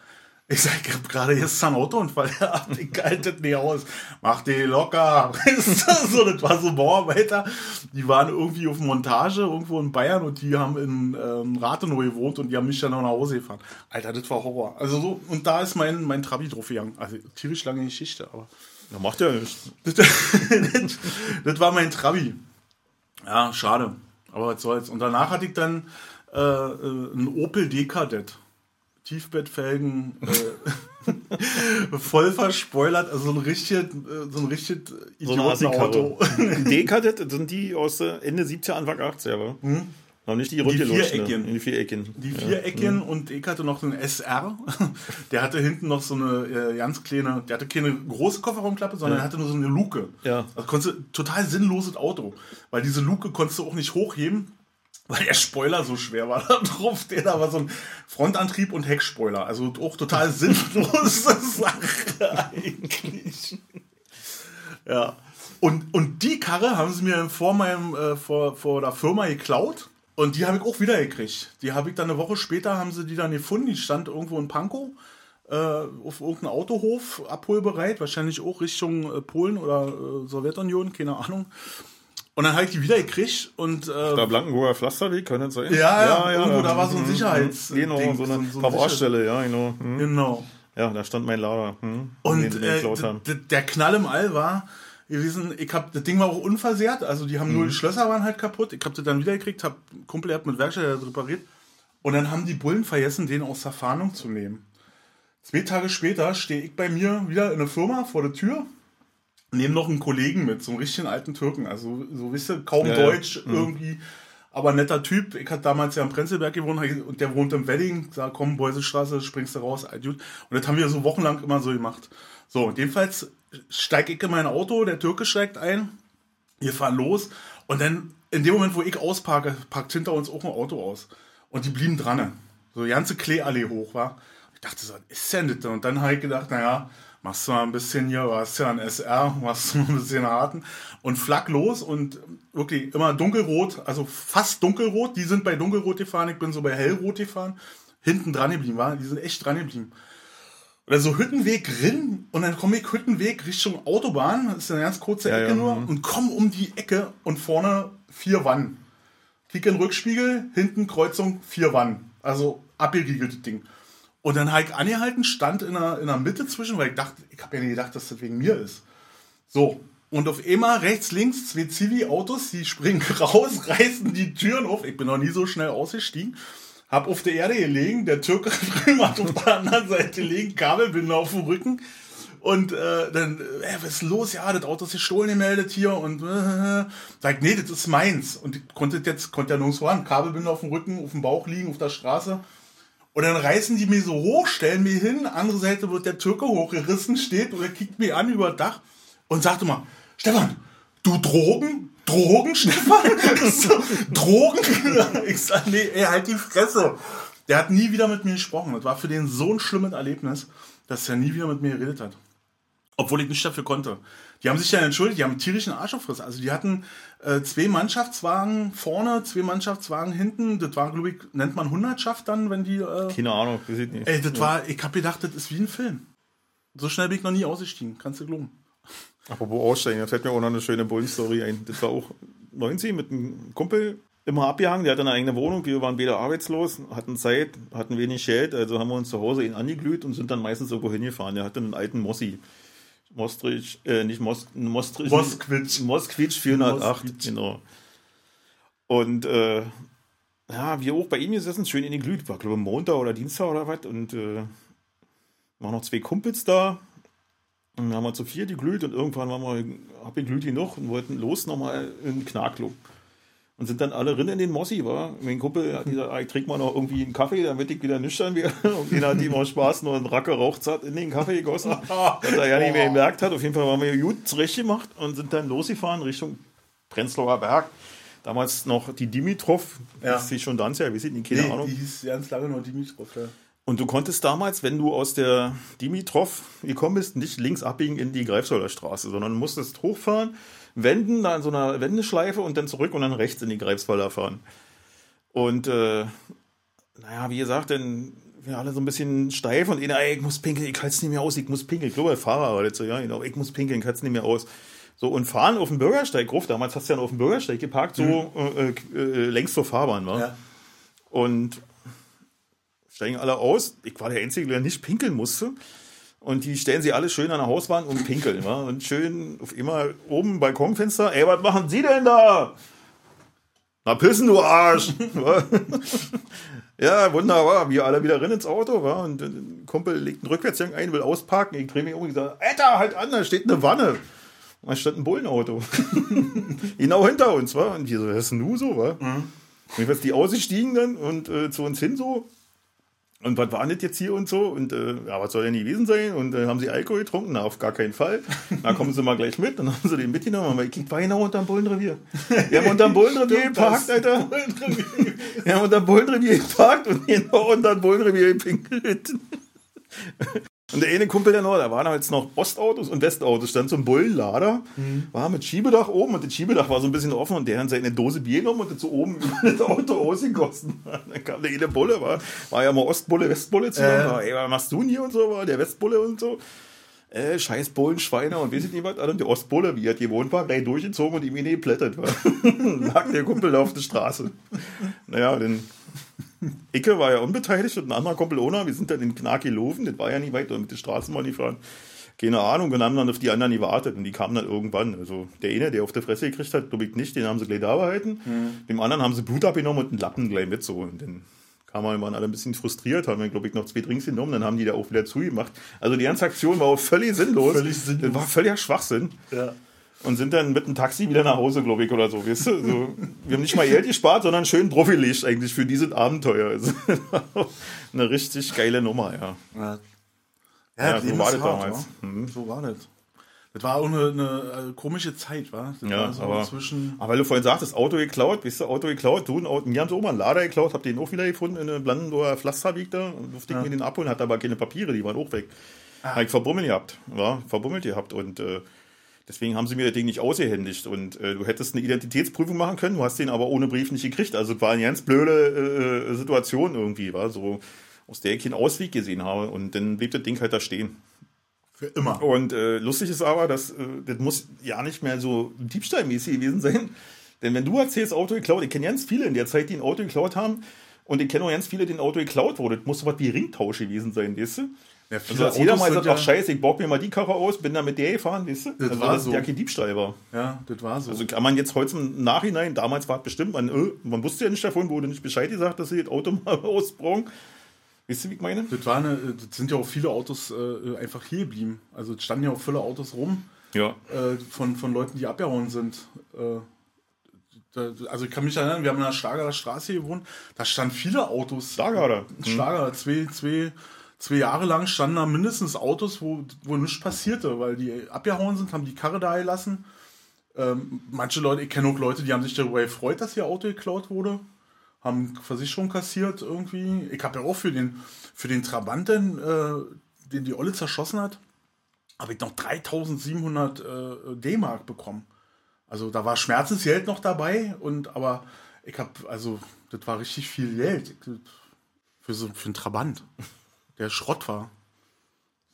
Ich sag, ich hab gerade jetzt einen Autounfall gehabt, ich halte das nicht aus. Mach die locker. [laughs] so, das war so Bauarbeiter. Die waren irgendwie auf Montage irgendwo in Bayern und die haben in ähm, Rathenow gewohnt und die haben mich dann noch nach Hause gefahren. Alter, das war Horror. Also so, und da ist mein, mein Trabi drauf gegangen. Also tierisch lange Geschichte, aber. Ja, macht ja nichts. Das, [laughs] das, das, war mein Trabi. Ja, schade. Aber was soll's. Und danach hatte ich dann äh, äh ein Opel Dekadett. Tiefbettfelgen äh, [laughs] voll verspoilert, also so ein richtig, so ein richtig Idiotenauto. So [laughs] D-Kadett sind die aus Ende 70er, Anfang 80er, aber hm? Noch nicht die Die vier Ecken. Die vier Ecken. Die vier ja. Mhm. und ich hatte noch einen SR. [laughs] Der hatte hinten noch so eine äh, ganz kleine, der hatte keine große Kofferraumklappe, sondern ja. hatte nur so eine Luke. Ja. Also konntest total sinnloses Auto. Weil diese Luke konntest du auch nicht hochheben weil der Spoiler so schwer war [laughs] da drauf. Der da war so ein Frontantrieb und Heckspoiler. Also auch total [laughs] sinnlose Sache eigentlich. Ja. Und, und die Karre haben sie mir vor meinem, äh, vor, vor der Firma geklaut. Und die habe ich auch wieder gekriegt. Die habe ich dann eine Woche später, haben sie die dann gefunden. Die stand irgendwo in Pankow äh, auf irgendeinem Autohof, abholbereit. Wahrscheinlich auch Richtung äh, Polen oder äh, Sowjetunion, keine Ahnung. Und dann habe ich die wieder gekriegt und. Äh, da Blankenburger Pflasterweg, kann das sein? Ja, ja, ja irgendwo da war so ein mhm. Sicherheits. Genau, Ding, so eine so, Baustelle, ja, genau. Hm. Genau. Ja, da stand mein Lader. Hm, und äh, der Knall im All war gewesen, ich hab, das Ding war auch unversehrt, also die haben mhm. nur die Schlösser waren halt kaputt. Ich habe das dann wieder gekriegt, hab Kumpel hat mit Werkstatt repariert. Und dann haben die Bullen vergessen, den aus der Fahndung zu nehmen. Zwei Tage später stehe ich bei mir wieder in der Firma vor der Tür nehmen noch einen Kollegen mit, so einen richtigen alten Türken. Also, so wisst ihr, kaum ja, Deutsch ja. Mhm. irgendwie, aber netter Typ. Ich hatte damals ja am Prenzlberg gewohnt und der wohnt im Wedding. Sag, komm, Beuselstraße, springst du raus, Dude. Und das haben wir so wochenlang immer so gemacht. So, jedenfalls steige ich in mein Auto, der Türke steigt ein, wir fahren los und dann in dem Moment, wo ich ausparke, packt hinter uns auch ein Auto aus. Und die blieben dran. So, die ganze Kleeallee hoch war. Ich dachte so, ist denn das? Und dann habe ich gedacht, naja, machst du mal ein bisschen hier, du hast ja ein SR, machst du mal ein bisschen harten und flack los und wirklich immer dunkelrot, also fast dunkelrot. Die sind bei dunkelrot gefahren, ich bin so bei hellrot gefahren. Hinten dran geblieben, war, die sind echt dran geblieben. Oder so Hüttenweg rin und dann komme ich Hüttenweg Richtung Autobahn, das ist eine ganz kurze Ja, Ecke ja, nur, mhm. und komme um die Ecke und vorne vier Wannen. Kick in den Rückspiegel, hinten Kreuzung, vier Wannen. Also abgeriegeltes Ding. Und dann habe ich angehalten, stand in der, in der Mitte zwischen, weil ich dachte, ich habe ja nicht gedacht, dass das wegen mir ist. So. Und auf einmal rechts, links zwei Zivi-Autos, die springen [laughs] raus, reißen die Türen auf. Ich bin noch nie so schnell ausgestiegen. Hab auf der Erde gelegen, der Türke [laughs] hat auf der anderen Seite liegen, Kabelbinder auf dem Rücken. Und äh, dann, äh, was ist los? Ja, das Auto ist gestohlen gemeldet hier und äh, sag, nee, das ist meins. Und konnte jetzt, konnte ja nirgendwo ran. Kabelbinder auf dem Rücken, auf dem Bauch liegen, auf der Straße. Und dann reißen die mir so hoch, stellen mir hin, andere Seite wird der Türke hochgerissen, steht oder kickt mir an über das Dach und sagt immer, Stefan, du Drogen? Drogen, Stefan? [laughs] Drogen? [laughs] Ich sag, nee, ey, halt die Fresse. Der hat nie wieder mit mir gesprochen. Das war für den so ein schlimmes Erlebnis, dass er nie wieder mit mir geredet hat. Obwohl ich nicht dafür konnte. Die haben sich dann entschuldigt, die haben einen tierischen Arsch aufgerissen. Also die hatten äh, zwei Mannschaftswagen vorne, zwei Mannschaftswagen hinten. Das war, glaube ich, nennt man Hundertschaft dann, wenn die... Äh, Keine Ahnung, wir sieht nicht. ey, das war, ich hab gedacht, das ist wie ein Film. So schnell bin ich noch nie ausgestiegen, kannst du glauben. Apropos Aussteigen, da fällt mir auch noch eine schöne Bullen-Story ein. Das war auch 90 mit einem Kumpel immer abgehangen, der hatte eine eigene Wohnung, wir waren beide arbeitslos, hatten Zeit, hatten wenig Geld, also haben wir uns zu Hause ihn angeglüht und sind dann meistens irgendwo hingefahren. Der hatte einen alten Mossi. Mostrich, äh, nicht Mos, Mostrich. Moskwitsch. Moskvitsch 408, Moskvitsch. genau. Und äh, ja, wir auch bei ihm gesessen, schön in den Glüht, war glaube ich Montag oder Dienstag oder was und äh, waren noch zwei Kumpels da. Und dann haben wir zu vier geglüht und irgendwann waren wir abgeglüht genug und wollten los nochmal in den Knarkclub. Und sind dann alle drin in den Mossi, war. Mein Kumpel hat gesagt, ich trinke mal noch irgendwie einen Kaffee, damit ich wieder nüchtern werde. [laughs] Und den hat ihm auch Spaß, nur einen Racke Rauchzart in den Kaffee gegossen. was er ja nicht mehr [laughs] gemerkt hat. Auf jeden Fall waren wir gut zurecht gemacht und sind dann losgefahren Richtung Prenzlauer Berg. Damals noch die Dimitrov, Ja. das ist schon dann ja, weiß ich nicht, keine Nee, Ahnung. die hieß ganz lange nur Dimitrov. Ja. Und du konntest damals, wenn du aus der Dimitrov gekommen bist, nicht links abbiegen in die Greifswalder Straße, sondern musstest hochfahren, wenden, da in so einer Wendeschleife und dann zurück und dann rechts in die Greifswalder fahren. Und äh, naja, wie gesagt, dann wir alle so ein bisschen steif und einer, ey, ich muss pinkeln, ich halte es nicht mehr aus, ich muss pinkeln. Ich glaube, der Fahrer war das so, ja, genau, ich muss pinkeln, ich halte es nicht mehr aus. So, und fahren auf dem Bürgersteig ruf, damals hast du ja noch auf dem Bürgersteig geparkt, so äh, äh, längs zur Fahrbahn, war. Ja. Und steigen alle aus. Ich war der Einzige, der nicht pinkeln musste. Und die stellen sie alle schön an der Hauswand und pinkeln. wa? Und schön auf immer oben Balkonfenster. Ey, was machen Sie denn da? Na, pissen, du Arsch! [laughs] ja, wunderbar. Wir alle wieder rein ins Auto. wa? Und ein Kumpel legt einen Rückwärtsgang ein, will ausparken. Ich drehe mich um und sage, Alter, halt an, da steht eine Wanne. Und da stand ein Bullenauto. [laughs] genau hinter uns, wa? Und wir so, was ist denn du so, wa? Und jedenfalls die ausgestiegen dann und äh, zu uns hin so. Und was war denn das jetzt hier und so? Und äh, ja, was soll denn gewesen sein? Und äh, haben sie Alkohol getrunken? Na, auf gar keinen Fall. Na, kommen sie mal gleich mit. Dann haben sie den mitgenommen. Aber ich krieg war genau unterm Bullenrevier. Wir haben unterm Bullenrevier geparkt, Alter. Wir haben unterm Bullenrevier geparkt und genau unterm Bullenrevier gepinkelt. Und der eine Kumpel, der noch, da waren jetzt noch Ostautos und Westautos, stand so ein Bullenlader, war mit Schiebedach oben und das Schiebedach war so ein bisschen offen und der hat seine Dose Bier genommen und das so oben über das Auto ausgegossen. [laughs] Dann kam der eine Bulle, war, war ja mal Ostbulle, Westbulle zusammen, Äh. war, ey, was machst du denn hier und so, war der Westbulle und so. Äh, scheiß Bullen, Schweine und weiß ich nicht was, und der Ostbulle, wie er gewohnt war, gleich durchgezogen und ihm ihn geplättet war. [laughs] Lag der Kumpel da auf der Straße. Naja, dann [laughs] Icke war ja unbeteiligt und ein anderer Kumpel ohne. Wir sind dann in Knark gelaufen, das war ja nicht weit, oder mit der Straßenbahn gefahren. Keine Ahnung, und haben dann auf die anderen gewartet und die kamen dann irgendwann. Also der eine, der auf der Fresse gekriegt hat, glaube ich nicht, den haben sie gleich da behalten. Dem anderen haben sie Blut abgenommen und einen Lappen gleich mit so. Und dann kam man, waren alle ein bisschen frustriert, haben wir, glaube ich, noch zwei Drinks genommen, dann haben die da auch wieder zugemacht. Also die ganze Aktion war auch völlig sinnlos. Völlig sinnlos. Das war völliger Schwachsinn Ja. Und sind dann mit dem Taxi wieder nach Hause, glaube ich, oder so. Weißt du? so, wir haben nicht mal Geld gespart, sondern schön profiliert eigentlich für dieses Abenteuer. Also, [laughs] eine richtig geile Nummer, ja. Ja, Ja, das so war das hart, damals. wa? Mhm. So war das. Das war auch eine, eine äh, komische Zeit, war? Das Ja, war so aber, zwischen. aber weil du vorhin sagtest, Auto geklaut, bist du Auto geklaut, du, ein Auto, mir haben sie auch mal einen Lader geklaut, hab den auch wieder gefunden in einem Blandendoer Pflasterweg da, und durfte ich Ja. mir den abholen, hatte aber keine Papiere, die waren auch weg. Ah. Habe ich verbummelt gehabt. Ja, verbummelt gehabt. Und äh, deswegen haben sie mir das Ding nicht ausgehändigt. Und äh, du hättest eine Identitätsprüfung machen können, du hast den aber ohne Brief nicht gekriegt. Also es war eine ganz blöde äh, Situation irgendwie, war so, aus der ich keinen Ausweg gesehen habe. Und dann blieb das Ding halt da stehen. Für immer. Und äh, lustig ist aber, dass äh, das muss ja nicht mehr so diebstahlmäßig gewesen sein. Denn wenn du erzählst, Auto geklaut, ich kenne ganz viele in der Zeit, die ein Auto geklaut haben. Und ich kenne auch ganz viele, denen ein Auto geklaut wurde. Das muss so was wie Ringtausch gewesen sein, weißt du? Ja, also als jeder mal sagt, ach scheiße, ich bock mir mal die Karre aus, bin da mit der gefahren, weißt du? Das also, war so. ja kein Diebstahl war. Ja, das war so. Also kann man jetzt heute im Nachhinein, damals war es bestimmt, man, äh, man wusste ja nicht davon, wurde nicht Bescheid gesagt, dass sie das Auto [laughs] mal ausbrauchen. Weißt du, wie ich meine? Das, war eine, das sind ja auch viele Autos äh, einfach hier geblieben. Also es standen ja auch viele Autos rum. Ja. Äh, von, von Leuten, die abgehauen sind. Äh, also ich kann mich erinnern, wir haben in der Schlagerer Straße gewohnt, da standen viele Autos. Schlager, oder? Schlager, mhm. zwei, zwei, zwei Jahre lang standen da mindestens Autos, wo, wo nichts passierte, weil die abgehauen sind, haben die Karre da gelassen. Ähm, manche Leute, ich kenne auch Leute, die haben sich darüber gefreut, dass ihr Auto geklaut wurde, haben Versicherung kassiert irgendwie. Ich habe ja auch für den, für den Trabanten, äh, den die Olle zerschossen hat, habe ich noch 3700 äh, D-Mark bekommen. Also da war Schmerzensgeld noch dabei und aber ich habe also das war richtig viel Geld für so für einen Trabant, der Schrott war.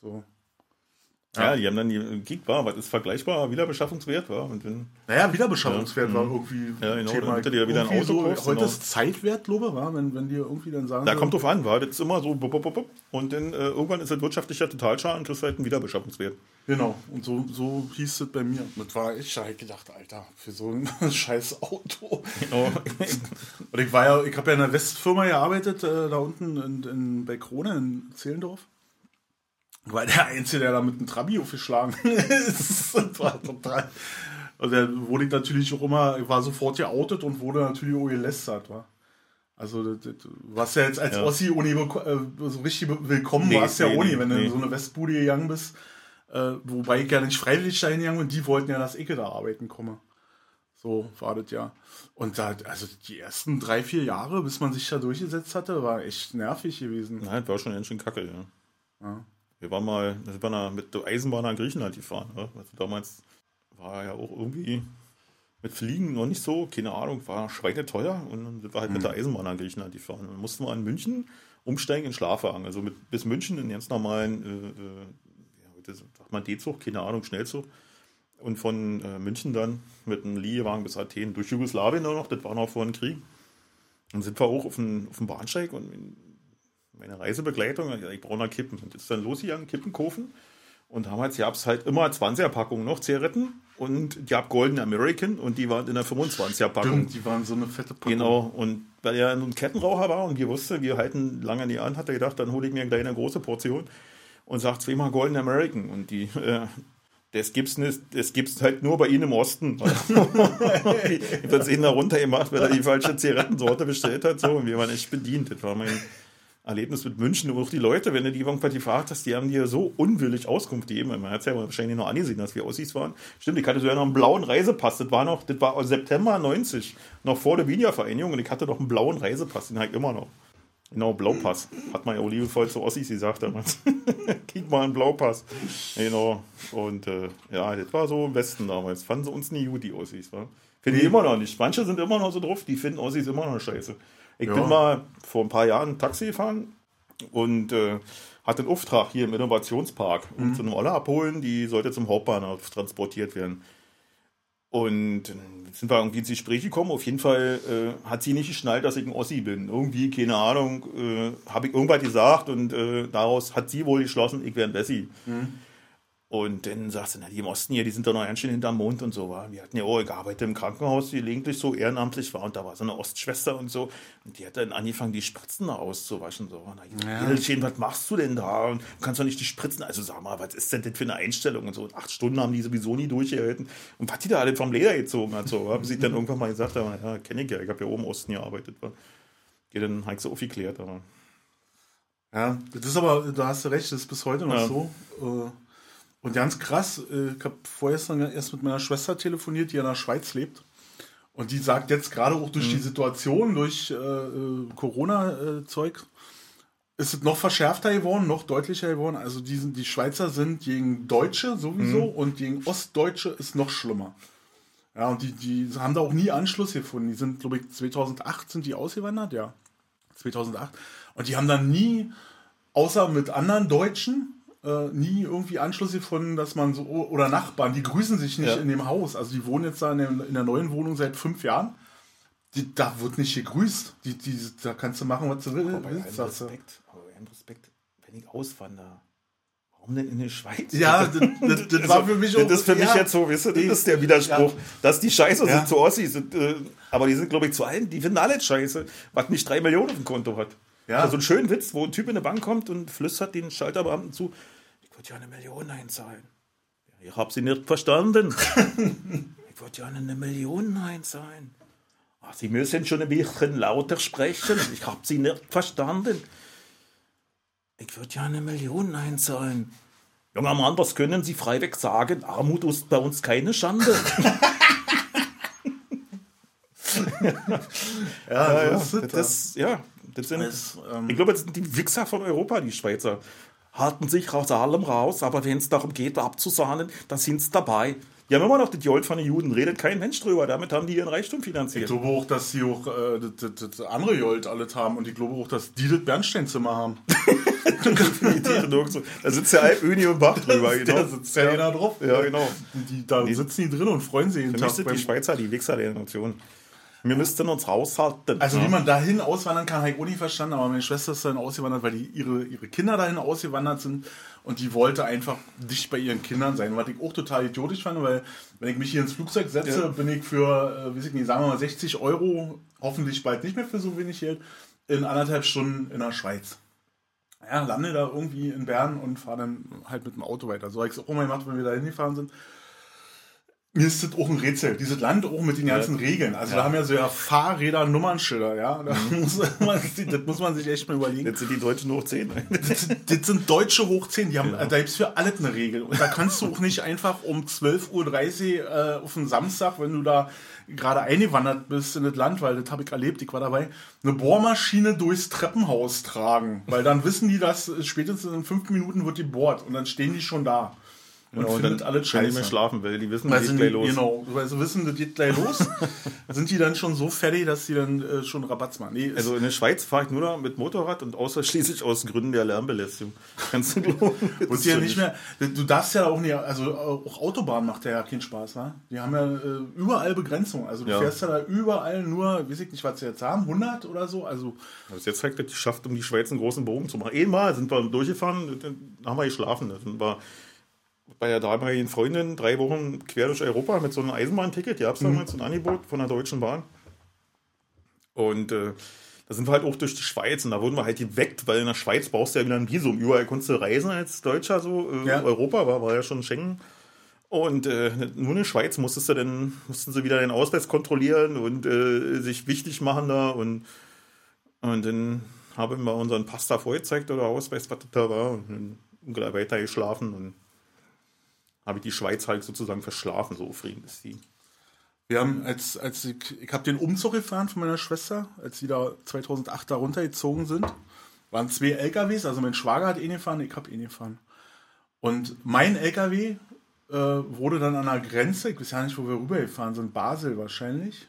So. Ja, die haben dann die Gig war, was ist vergleichbar, Wiederbeschaffungswert war. Und wenn, naja, Wiederbeschaffungswert ja, war mhm. irgendwie. Ja, genau, Thema, dann dir wieder ein Auto so, kaufst, Heute genau. ist Zeitwert, glaube war, wenn, wenn die irgendwie dann sagen. Da so, kommt drauf an, war das ist immer so, bup, bup, bup, und dann äh, irgendwann ist das wirtschaftlicher Totalschaden, kriegst halt einen Wiederbeschaffungswert. Genau, und so, so hieß es bei mir. Das war ich halt gedacht, Alter, für so ein [laughs] scheiß Auto. Genau. und ich war ja, ich habe ja in einer Westfirma gearbeitet, äh, da unten in, in, bei Krone in Zehlendorf war der Einzige, der da mit einem Trabi aufgeschlagen [laughs] ist. das war total. Also der wurde ich natürlich auch immer, war sofort geoutet und wurde natürlich auch gelästert, war. Also, das, das, was ja jetzt als ja. Ossi ohne äh, so richtig willkommen nee, warst ja nee, ohne, nee, wenn du in so eine Westbude gegangen bist. Äh, wobei ich ja nicht freiwillig dahin gegangen und die wollten ja, dass ich da arbeiten komme. So war das ja. Und da, also die ersten drei, vier Jahre, bis man sich da durchgesetzt hatte, war echt nervig gewesen. Nein, das war schon ganz schön kacke, ja. ja. Wir waren mal, wir waren mit der Eisenbahn nach Griechenland gefahren. Ne? Also damals war ja auch irgendwie mit Fliegen noch nicht so, keine Ahnung, war schweineteuer und dann sind wir halt mhm. mit der Eisenbahn nach Griechenland gefahren. Dann mussten wir in München umsteigen in Schlafwagen. Also mit, bis München in ganz normalen, äh, äh, ja, heute sagt man D-Zug, keine Ahnung, Schnellzug. Und von äh, München dann mit einem Liegewagen bis Athen durch Jugoslawien noch, das war noch vor dem Krieg. Dann sind wir auch auf dem, auf dem Bahnsteig und meine Reisebegleitung, ich brauche noch Kippen. Und ist dann losgegangen, Kippen kaufen. Und damals gab es halt immer 20er-Packungen noch Zigaretten und die gab Golden American und die waren in der 25er-Packung. die waren so eine fette Packung. Genau, und weil er ein Kettenraucher war und wir wussten, wir halten lange nie an, hat er gedacht, dann hole ich mir eine kleine große Portion und sagt zweimal Golden American. Und die, äh, das gibt's nicht, das gibt's halt nur bei Ihnen im Osten. [laughs] ich wird es ihnen da runtergemacht, weil er die falsche Zigarettensorte bestellt hat. So, und wir waren echt bedient. Das war mein Erlebnis mit München und auch die Leute, wenn du die irgendwann gefragt hast, die haben dir so unwillig Auskunft gegeben. Man hat es ja wahrscheinlich noch angesehen, dass wir aussiehst waren. Stimmt, ich hatte so ja noch einen blauen Reisepass. Das war noch, das war September 90, noch vor der Wienia-Vereinigung und ich hatte noch einen blauen Reisepass, den habe ich immer noch. Genau, Blaupass. Hat man ja auch liebevoll zu Ossis gesagt damals. [laughs] Krieg mal einen Blaupass. Genau. Und äh, ja, das war so im Westen damals. Fanden sie uns nie gut, die Ossis. Wa? Finden die immer noch nicht. Manche sind immer noch so drauf, die finden Ossis immer noch scheiße. Ich ja. bin mal vor ein paar Jahren Taxi gefahren und äh, hatte einen Auftrag hier im Innovationspark, um mhm. zu einem Oller abholen, die sollte zum Hauptbahnhof transportiert werden. Und dann sind wir irgendwie ins Gespräch gekommen. Auf jeden Fall äh, hat sie nicht geschnallt, dass ich ein Ossi bin. Irgendwie, keine Ahnung, äh, habe ich irgendwas gesagt und äh, daraus hat sie wohl geschlossen, ich wäre ein Bessi. Mhm. Und dann sagst du, na, die im Osten hier, die sind doch noch ganz schön hinterm Mond und so. War. Wir hatten ja auch gearbeitet im Krankenhaus, die gelegentlich so ehrenamtlich war. Und da war so eine Ostschwester und so. Und die hat dann angefangen, die Spritzen da auszuwaschen. So. Und ich, ja. Was machst du denn da? Und du kannst doch nicht die Spritzen. Also sag mal, was ist denn das für eine Einstellung? Und so. Und acht Stunden haben die sowieso nie durchgehalten. Und was die da alle vom Leder gezogen hat. So. Haben sie dann irgendwann mal gesagt, aber, ja, kenne ich ja, ich habe ja oben im Osten gearbeitet. Geht dann halt so aufgeklärt. Aber. Ja, das ist aber, da hast du recht, das ist bis heute noch ja. so. Äh und ganz krass, äh, ich habe vorgestern erst mit meiner Schwester telefoniert, die in der Schweiz lebt. Und die sagt jetzt gerade auch durch mhm. die Situation, durch äh, äh Corona-Zeug, ist es noch verschärfter geworden, noch deutlicher geworden. Also die, sind, die Schweizer sind gegen Deutsche sowieso Mhm. und gegen Ostdeutsche ist noch schlimmer. Ja, und die, die haben da auch nie Anschluss gefunden. Die sind, glaube ich, 2008 sind die ausgewandert, ja. 2008. Und die haben dann nie, außer mit anderen Deutschen, äh, nie irgendwie Anschluss gefunden, dass man so, oder Nachbarn, die grüßen sich nicht Ja. in dem Haus. Also die wohnen jetzt da in, dem, in der neuen Wohnung seit fünf Jahren. Die, da wird nicht gegrüßt. Die, die, da kannst du machen, was du willst. Aber bei allem. Respekt, aber bei allem Respekt, wenn ich auswandere, warum denn in die Schweiz? Ja, [laughs] das, das, das war für mich Also, Das ist für mich ja. jetzt so, weißt du, das ist der Widerspruch, dass die scheiße Ja. sind zu Ossis. Äh, aber die sind, glaube ich, zu allen, die finden alle scheiße, was nicht drei Millionen auf dem Konto hat. Ja. Also ein schönen Witz, wo ein Typ in der Bank kommt und flüstert den Schalterbeamten zu, ich würde ja eine Million einzahlen. Ja, ich habe sie nicht verstanden. [laughs] ich würde ja eine Million einzahlen. Ach, sie müssen schon ein bisschen lauter sprechen. Ich habe sie nicht verstanden. Ich würde ja eine Million einzahlen. Junger Mann, das können Sie freiweg sagen. Armut ist bei uns keine Schande. [laughs] [laughs] Ja, ja, so das, ja, das sind, Das, ähm, ich glaube, das sind die Wichser von Europa, die Schweizer. Halten sich aus allem raus, aber wenn es darum geht, abzusahnen, da sind sie dabei. Die haben immer noch das Gold von den Juden, redet kein Mensch drüber. Damit haben die ihren Reichtum Ich finanziert. glaube auch, dass sie auch äh, das, das, andere Jolt alles haben und ich glaube auch, dass die das Bernsteinzimmer haben. [laughs] Da sitzt ja Alp, Öni und Bach drüber. Da Genau. sitzt ja einer drauf. Ja, genau. Die, da sitzen die drin und freuen sich jeden Für mich sind die Schweizer die Wichser der Nation. Wir müssten uns raushalten. Also ja. wie man dahin auswandern kann, habe ich auch nicht verstanden, aber meine Schwester ist dann ausgewandert, weil die, ihre, ihre Kinder dahin ausgewandert sind und die wollte einfach dicht bei ihren Kindern sein. Was ich auch total idiotisch fand, weil wenn ich mich hier ins Flugzeug setze, Ja. bin ich für, äh, weiß ich nicht, sagen wir mal 60 Euro, hoffentlich bald nicht mehr für so wenig Geld, in anderthalb Stunden in der Schweiz. Ja, lande da irgendwie in Bern und fahre dann halt mit dem Auto weiter. So habe ich es auch immer gemacht, wenn wir da hingefahren sind. Mir ist das auch ein Rätsel. Dieses Land auch mit den ganzen Regeln. Also da haben ja so ja Fahrräder, Nummernschilder, ja. Da muss man, das muss man sich echt mal überlegen. Jetzt sind die Deutschen hoch 10. [laughs] Das, das sind deutsche Hochzehn, die haben, da gibt es für alles eine Regel. Und da kannst du auch nicht einfach um 12.30 Uhr äh, auf einen Samstag, wenn du da gerade eingewandert bist in das Land, weil das habe ich erlebt, ich war dabei, eine Bohrmaschine durchs Treppenhaus tragen. Weil dann wissen die, dass spätestens in fünf Minuten wird die bohrt und dann stehen die schon da. Und und findet dann alles können die mehr scheiße. schlafen, weil die wissen, Weil geht gleich los. Genau, weil sie wissen, das geht gleich los. [laughs] sind die dann schon so fertig, dass sie dann äh, schon Rabatz machen. Nee, Also in der Schweiz fahre ich nur noch mit Motorrad und ausschließlich aus Gründen der Lärmbelästigung. [laughs] Kannst du glauben? Das Und ja nicht mehr, du darfst ja auch nicht, also auch Autobahn macht ja keinen Spaß, wa? Die haben ja äh, überall Begrenzung. Also du Ja. fährst ja da überall nur, weiß ich nicht, was sie jetzt haben, 100 oder so. Also Was jetzt zeigt, dass die schafft, um die Schweiz einen großen Bogen zu machen. Einmal sind wir durchgefahren, dann haben wir geschlafen. Dann war bei der damaligen Freundin drei Wochen quer durch Europa mit so einem Eisenbahnticket. Die gab es damals so ein Angebot von der Deutschen Bahn. Und äh, da sind wir halt auch durch die Schweiz und da wurden wir halt geweckt, weil in der Schweiz brauchst du ja wieder ein Visum. Überall konntest du reisen als Deutscher, so äh, Ja. Europa war, war ja schon Schengen. Und äh, nur in der Schweiz musstest du dann, mussten sie wieder den Ausweis kontrollieren und äh, sich wichtig machen da und, und dann haben wir unseren Pass da vorgezeigt oder Ausweis, was das da war und dann weiter geschlafen und habe ich die Schweiz halt sozusagen verschlafen, so aufregend ist die. wir haben, als, als ich, ich habe den Umzug gefahren von meiner Schwester, als sie da 2008 da runtergezogen sind, waren zwei LKWs, also mein Schwager hat eh gefahren, ich habe eh gefahren. Und mein LKW äh, wurde dann an der Grenze, ich weiß ja nicht, wo wir rübergefahren sind, Basel wahrscheinlich,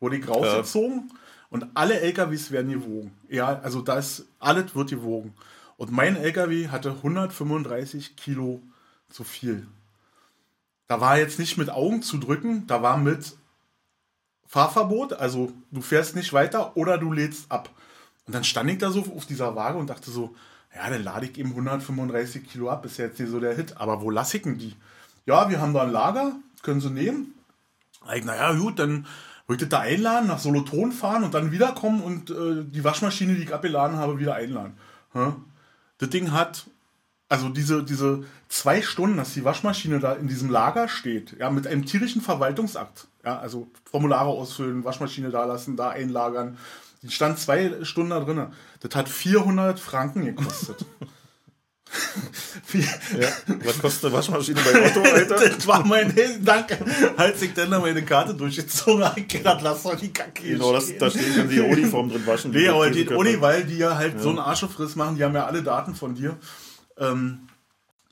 wurde ich rausgezogen und alle LKWs werden gewogen. Ja, also das, alles wird gewogen. Und mein LKW hatte 135 Kilo zu viel. Da war jetzt nicht mit Augen zu drücken, da war mit Fahrverbot, also du fährst nicht weiter oder du lädst ab. Und dann stand ich da so auf dieser Waage und dachte so, ja, dann lade ich eben 135 Kilo ab, ist ja jetzt nicht so der Hit, aber wo lasse ich denn die? Ja, wir haben da ein Lager, können sie nehmen. Ich, naja, gut, dann würde ich da einladen, nach Solothurn fahren und dann wiederkommen und äh, die Waschmaschine, die ich abgeladen habe, wieder einladen. Hä? Das Ding hat, also diese, diese zwei Stunden, dass die Waschmaschine da in diesem Lager steht, ja, mit einem tierischen Verwaltungsakt, ja, also Formulare ausfüllen, Waschmaschine da lassen, da einlagern, die stand zwei Stunden da drin. Das hat 400 Franken gekostet. [laughs] Ja. Was kostet eine Waschmaschine bei Otto, Alter? [laughs] das war mein Danke. Als ich dann meine Karte durchgezogen habe, ich gedacht, lass doch die Kacke Genau, das, stehen. da stehen kann sie Uniform drin waschen. Nee, aber die Uni, weil die ja halt so einen Arschefriss machen, die haben ja alle Daten von dir. Ähm,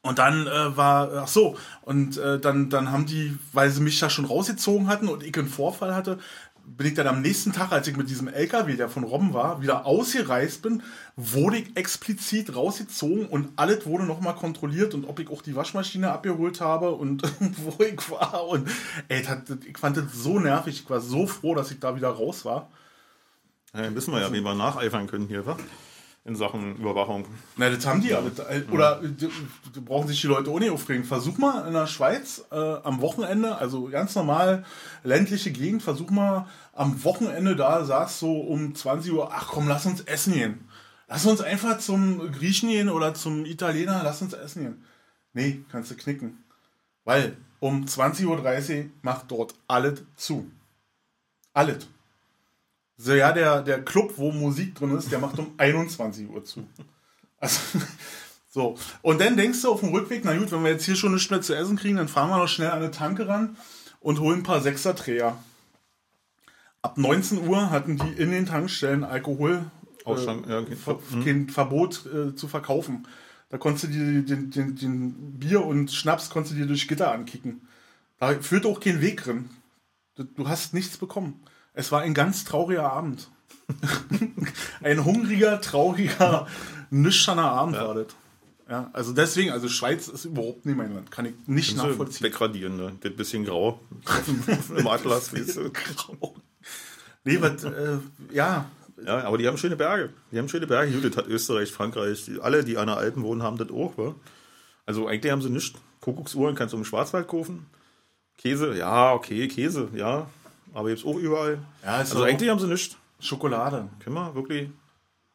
und dann äh, war, ach so, und äh, dann, dann haben die, weil sie mich da schon rausgezogen hatten und ich einen Vorfall hatte, bin ich dann am nächsten Tag, als ich mit diesem LKW, der von Robben war, wieder ausgereist bin, wurde ich explizit rausgezogen und alles wurde nochmal kontrolliert und ob ich auch die Waschmaschine abgeholt habe und [laughs] wo ich war. Und ey, das, ich fand das so nervig. Ich war so froh, dass ich da wieder raus war. Ja, dann wissen wir ja, wie wir nacheifern können hier, wa? In Sachen Überwachung. Na, das haben die ja. Das- Oder äh, die- die brauchen sich die Leute ohne aufregen. Versuch mal in der Schweiz äh, am Wochenende, also ganz normal ländliche Gegend, versuch mal am Wochenende da, sagst so um 20 Uhr, ach komm, lass uns essen gehen. Lass uns einfach zum Griechen gehen oder zum Italiener, lass uns essen gehen. Nee, kannst du knicken. Weil um 20.30 Uhr macht dort alles zu. Alles. So, ja, der, der Club, wo Musik drin ist, der macht um [laughs] 21 Uhr zu. Also, [laughs] so. Und dann denkst du auf dem Rückweg, na gut, wenn wir jetzt hier schon nichts mehr zu essen kriegen, dann fahren wir noch schnell an eine Tanke ran und holen ein paar Sechserträger. Ab 19 Uhr hatten die in den Tankstellen Alkohol Auch schon, ja, okay. Ver kein Verbot äh, zu verkaufen. Da konntest du dir den, den, den Bier und Schnaps konntest du dir durch Gitter ankicken. Da führte auch kein Weg drin. Du hast nichts bekommen. Es war ein ganz trauriger Abend. [laughs] ein hungriger, trauriger, nüchterner Abend war das. Ja, also deswegen, also Schweiz ist überhaupt nicht mein Land. Kann ich nicht So nachvollziehen. Wegradieren, ne? Das bisschen grau. [laughs] Im Atlas, weißt du? Grau. Nee, was, äh, ja, Ja, aber die haben schöne Berge. Die haben schöne Berge. Judith hat Österreich, Frankreich. Die, alle, die an der Alpen wohnen, haben das auch. Wa? Also eigentlich haben sie nichts. Kuckucksuhren kannst du im Schwarzwald kaufen. Käse, ja, okay, Käse, ja. Aber jetzt auch überall. Ja, ist also auch- eigentlich haben sie nichts. Schokolade. Können wir wirklich.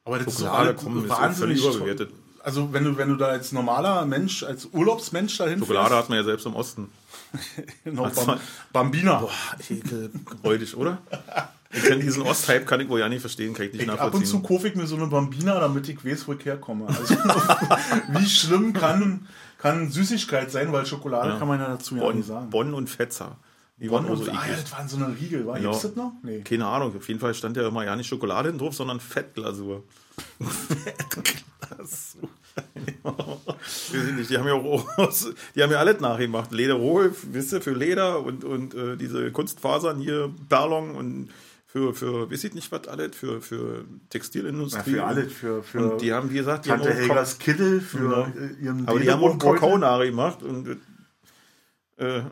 Aber das Schokolade ist so kommen, ist wahnsinnig völlig überbewertet. Also wenn du, wenn du da als normaler Mensch, als Urlaubsmensch dahin Schokolade hat man ja selbst im Osten. [laughs] Hat's Bam, Bambina. Boah, ekelräudig, oder? Ich kann diesen Osthype kann ich wohl ja nicht verstehen, kann ich nicht Ich, ab und nachvollziehen. zu kaufe ich mir so eine Bambina, damit ich weiß, wo ich herkomme. Also, [laughs] wie schlimm kann, kann Süßigkeit sein, weil Schokolade Ja. kann man ja dazu ja Bonn, nicht sagen. Bonn und Fetzer. Die waren und so ah, ja, das waren so eine Riegel, war Genau. Das noch? Nee. Keine Ahnung, auf jeden Fall stand ja immer ja nicht Schokolade drauf, sondern Fettglasur. [laughs] Fettglasur. [laughs] Die haben ja auch die haben ja alles nachgemacht. Lederrohl, wisst ihr, für Leder und, und äh, diese Kunstfasern hier, Perlon und für, für, wisst ihr nicht was alles, für, für Ja, Textilindustrie. für alle, für, für Und die haben, wie gesagt, die Tante haben Helgas Kittel, für Genau. ihren aber die haben auch. Kakao nachgemacht und äh, äh,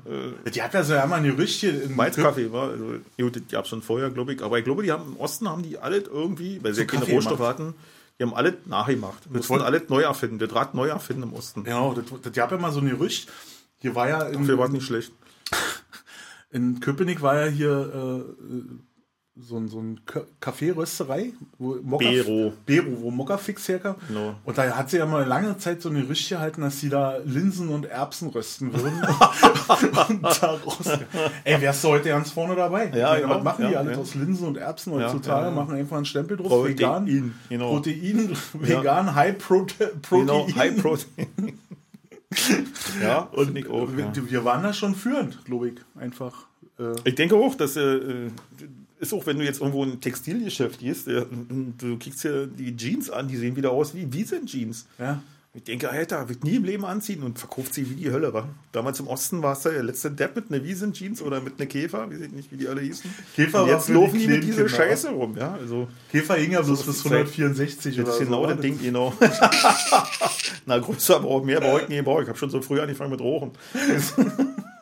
Die hat ja so einmal ein Gerüchtchen in Malzkaffee war, also gut, die gab es schon vorher, glaube ich, aber ich glaube, die haben im Osten haben die alles irgendwie, weil sie ja keine Kaffee Rohstoffe gemacht. hatten, die haben alles nachgemacht. Mussten wollte- alles neu erfinden, das Rad neu erfinden im Osten. Genau, das, das gab ja mal so ein Gerücht. Hier war ja in, Dafür war es nicht schlecht. [laughs] in Köpenick war ja hier äh, so ein, so ein Ka- Kaffeerösterei, wo Mokka, Bero. Bero, wo Mokkafix herkam. Genau. Und da hat sie ja mal lange Zeit so ein Gerücht gehalten, dass sie da Linsen und Erbsen rösten würden. [laughs] und daraus, ey, wärst du heute ganz vorne dabei? Ja, genau. Was machen die Ja, alles ja. aus Linsen und Erbsen heutzutage? ja, ja. Machen einfach einen Stempel drauf. Protein, vegan, genau. Protein, vegan, High Prote Protein. Genau, High Protein. [laughs] ja, und ich auch. Ja. Wir, wir waren da schon führend, glaube ich. Einfach. Äh, Ich denke auch, dass äh, ist auch, wenn du jetzt irgendwo in ein Textilgeschäft gehst, äh, du kriegst ja die Jeans an, die sehen wieder aus wie Wiesen-Jeans. ja. Ich denke, Alter, wird nie im Leben anziehen und verkauft sie wie die Hölle, wa? Damals im Osten war es der letzte Depp mit einer Wiesen-Jeans oder mit einer Käfer, weiß ich nicht, wie die alle hießen. Käfer und jetzt laufen die mit dieser Scheiße rum, ja. Also, Käfer hing ja bloß bis ist die Zeit. 164 das oder ist genau so. das Ding, genau. [laughs] Na, größer braucht mehr brauche ich brauche. Ich habe schon so früh angefangen mit Rauchen. [laughs]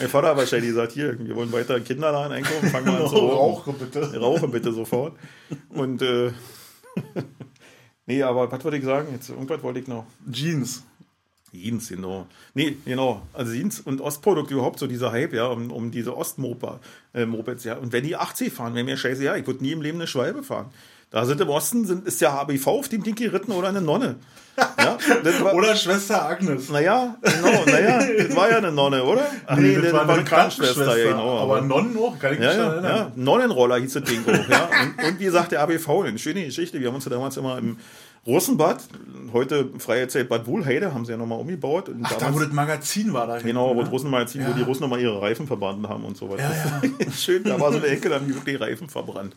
mein Vater hat wahrscheinlich gesagt, hier, wir wollen weiter in den Kinderladen einkaufen, fangen wir an [laughs] zu rauchen. Rauche bitte. Rauche bitte sofort. Und äh, [laughs] nee, aber was wollte ich sagen? Jetzt irgendwas wollte ich noch. Jeans. Jeans, genau. Nee, genau. Also Jeans und Ostprodukte überhaupt so dieser Hype, ja, um, um diese Ostmopeds, äh, Mopeds, ja. Und wenn die 80 fahren, wäre mir scheiße, ja, ich würde nie im Leben eine Schwalbe fahren. Da sind im Osten sind, ist der HBV auf dem Ding geritten oder eine Nonne. [laughs] Ja, war, oder Schwester Agnes. Naja, genau, naja, das war ja eine Nonne, oder? Ach nee, nee das, das, war eine, eine Krankenschwester, ja, genau. Aber, aber Nonnen auch, kann ich ja, mich ja, erinnern. Ja, Nonnenroller hieß das Ding auch, ja. Und, und wie gesagt, der ABV, eine schöne Geschichte. Wir haben uns ja damals immer im Rosenbad, heute freie Zeit Bad Wohlheide, haben sie ja nochmal umgebaut. Und Ach, damals, da wo das Magazin war da. Genau, wo das Russenmagazin, ja. wo die Russen nochmal ihre Reifen verbrannt haben und so weiter. Ja, ja. [laughs] Schön, da war so eine Ecke, dann die Reifen verbrannt.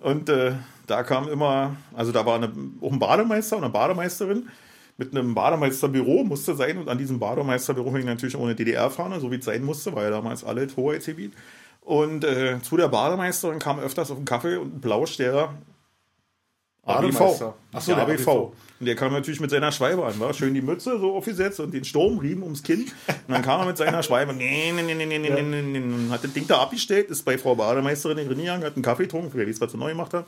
Und äh, da kam immer, also da war eine, auch ein Bademeister und eine Bademeisterin mit einem Bademeisterbüro, musste sein. Und an diesem Bademeisterbüro hing natürlich auch eine DDR-Fahne, so wie es sein musste, weil ja damals alle hohe Hoheitsgebiet. Und äh, zu der Bademeisterin kam öfters auf einen Kaffee und ein Blausch der ABV. Achso, der, der ABV. ABV. Und der kam natürlich mit seiner Schweibe an, war schön die Mütze so aufgesetzt und den Sturmriemen ums Kinn. Und dann kam er mit seiner Schweibe, nee, nee, nee, nee, nee, ja. nee, nee, hat das Ding da abgestellt, ist bei Frau Bademeisterin in den gegangen, hat einen Kaffee getrunken, wer weiß, was er neu gemacht hat.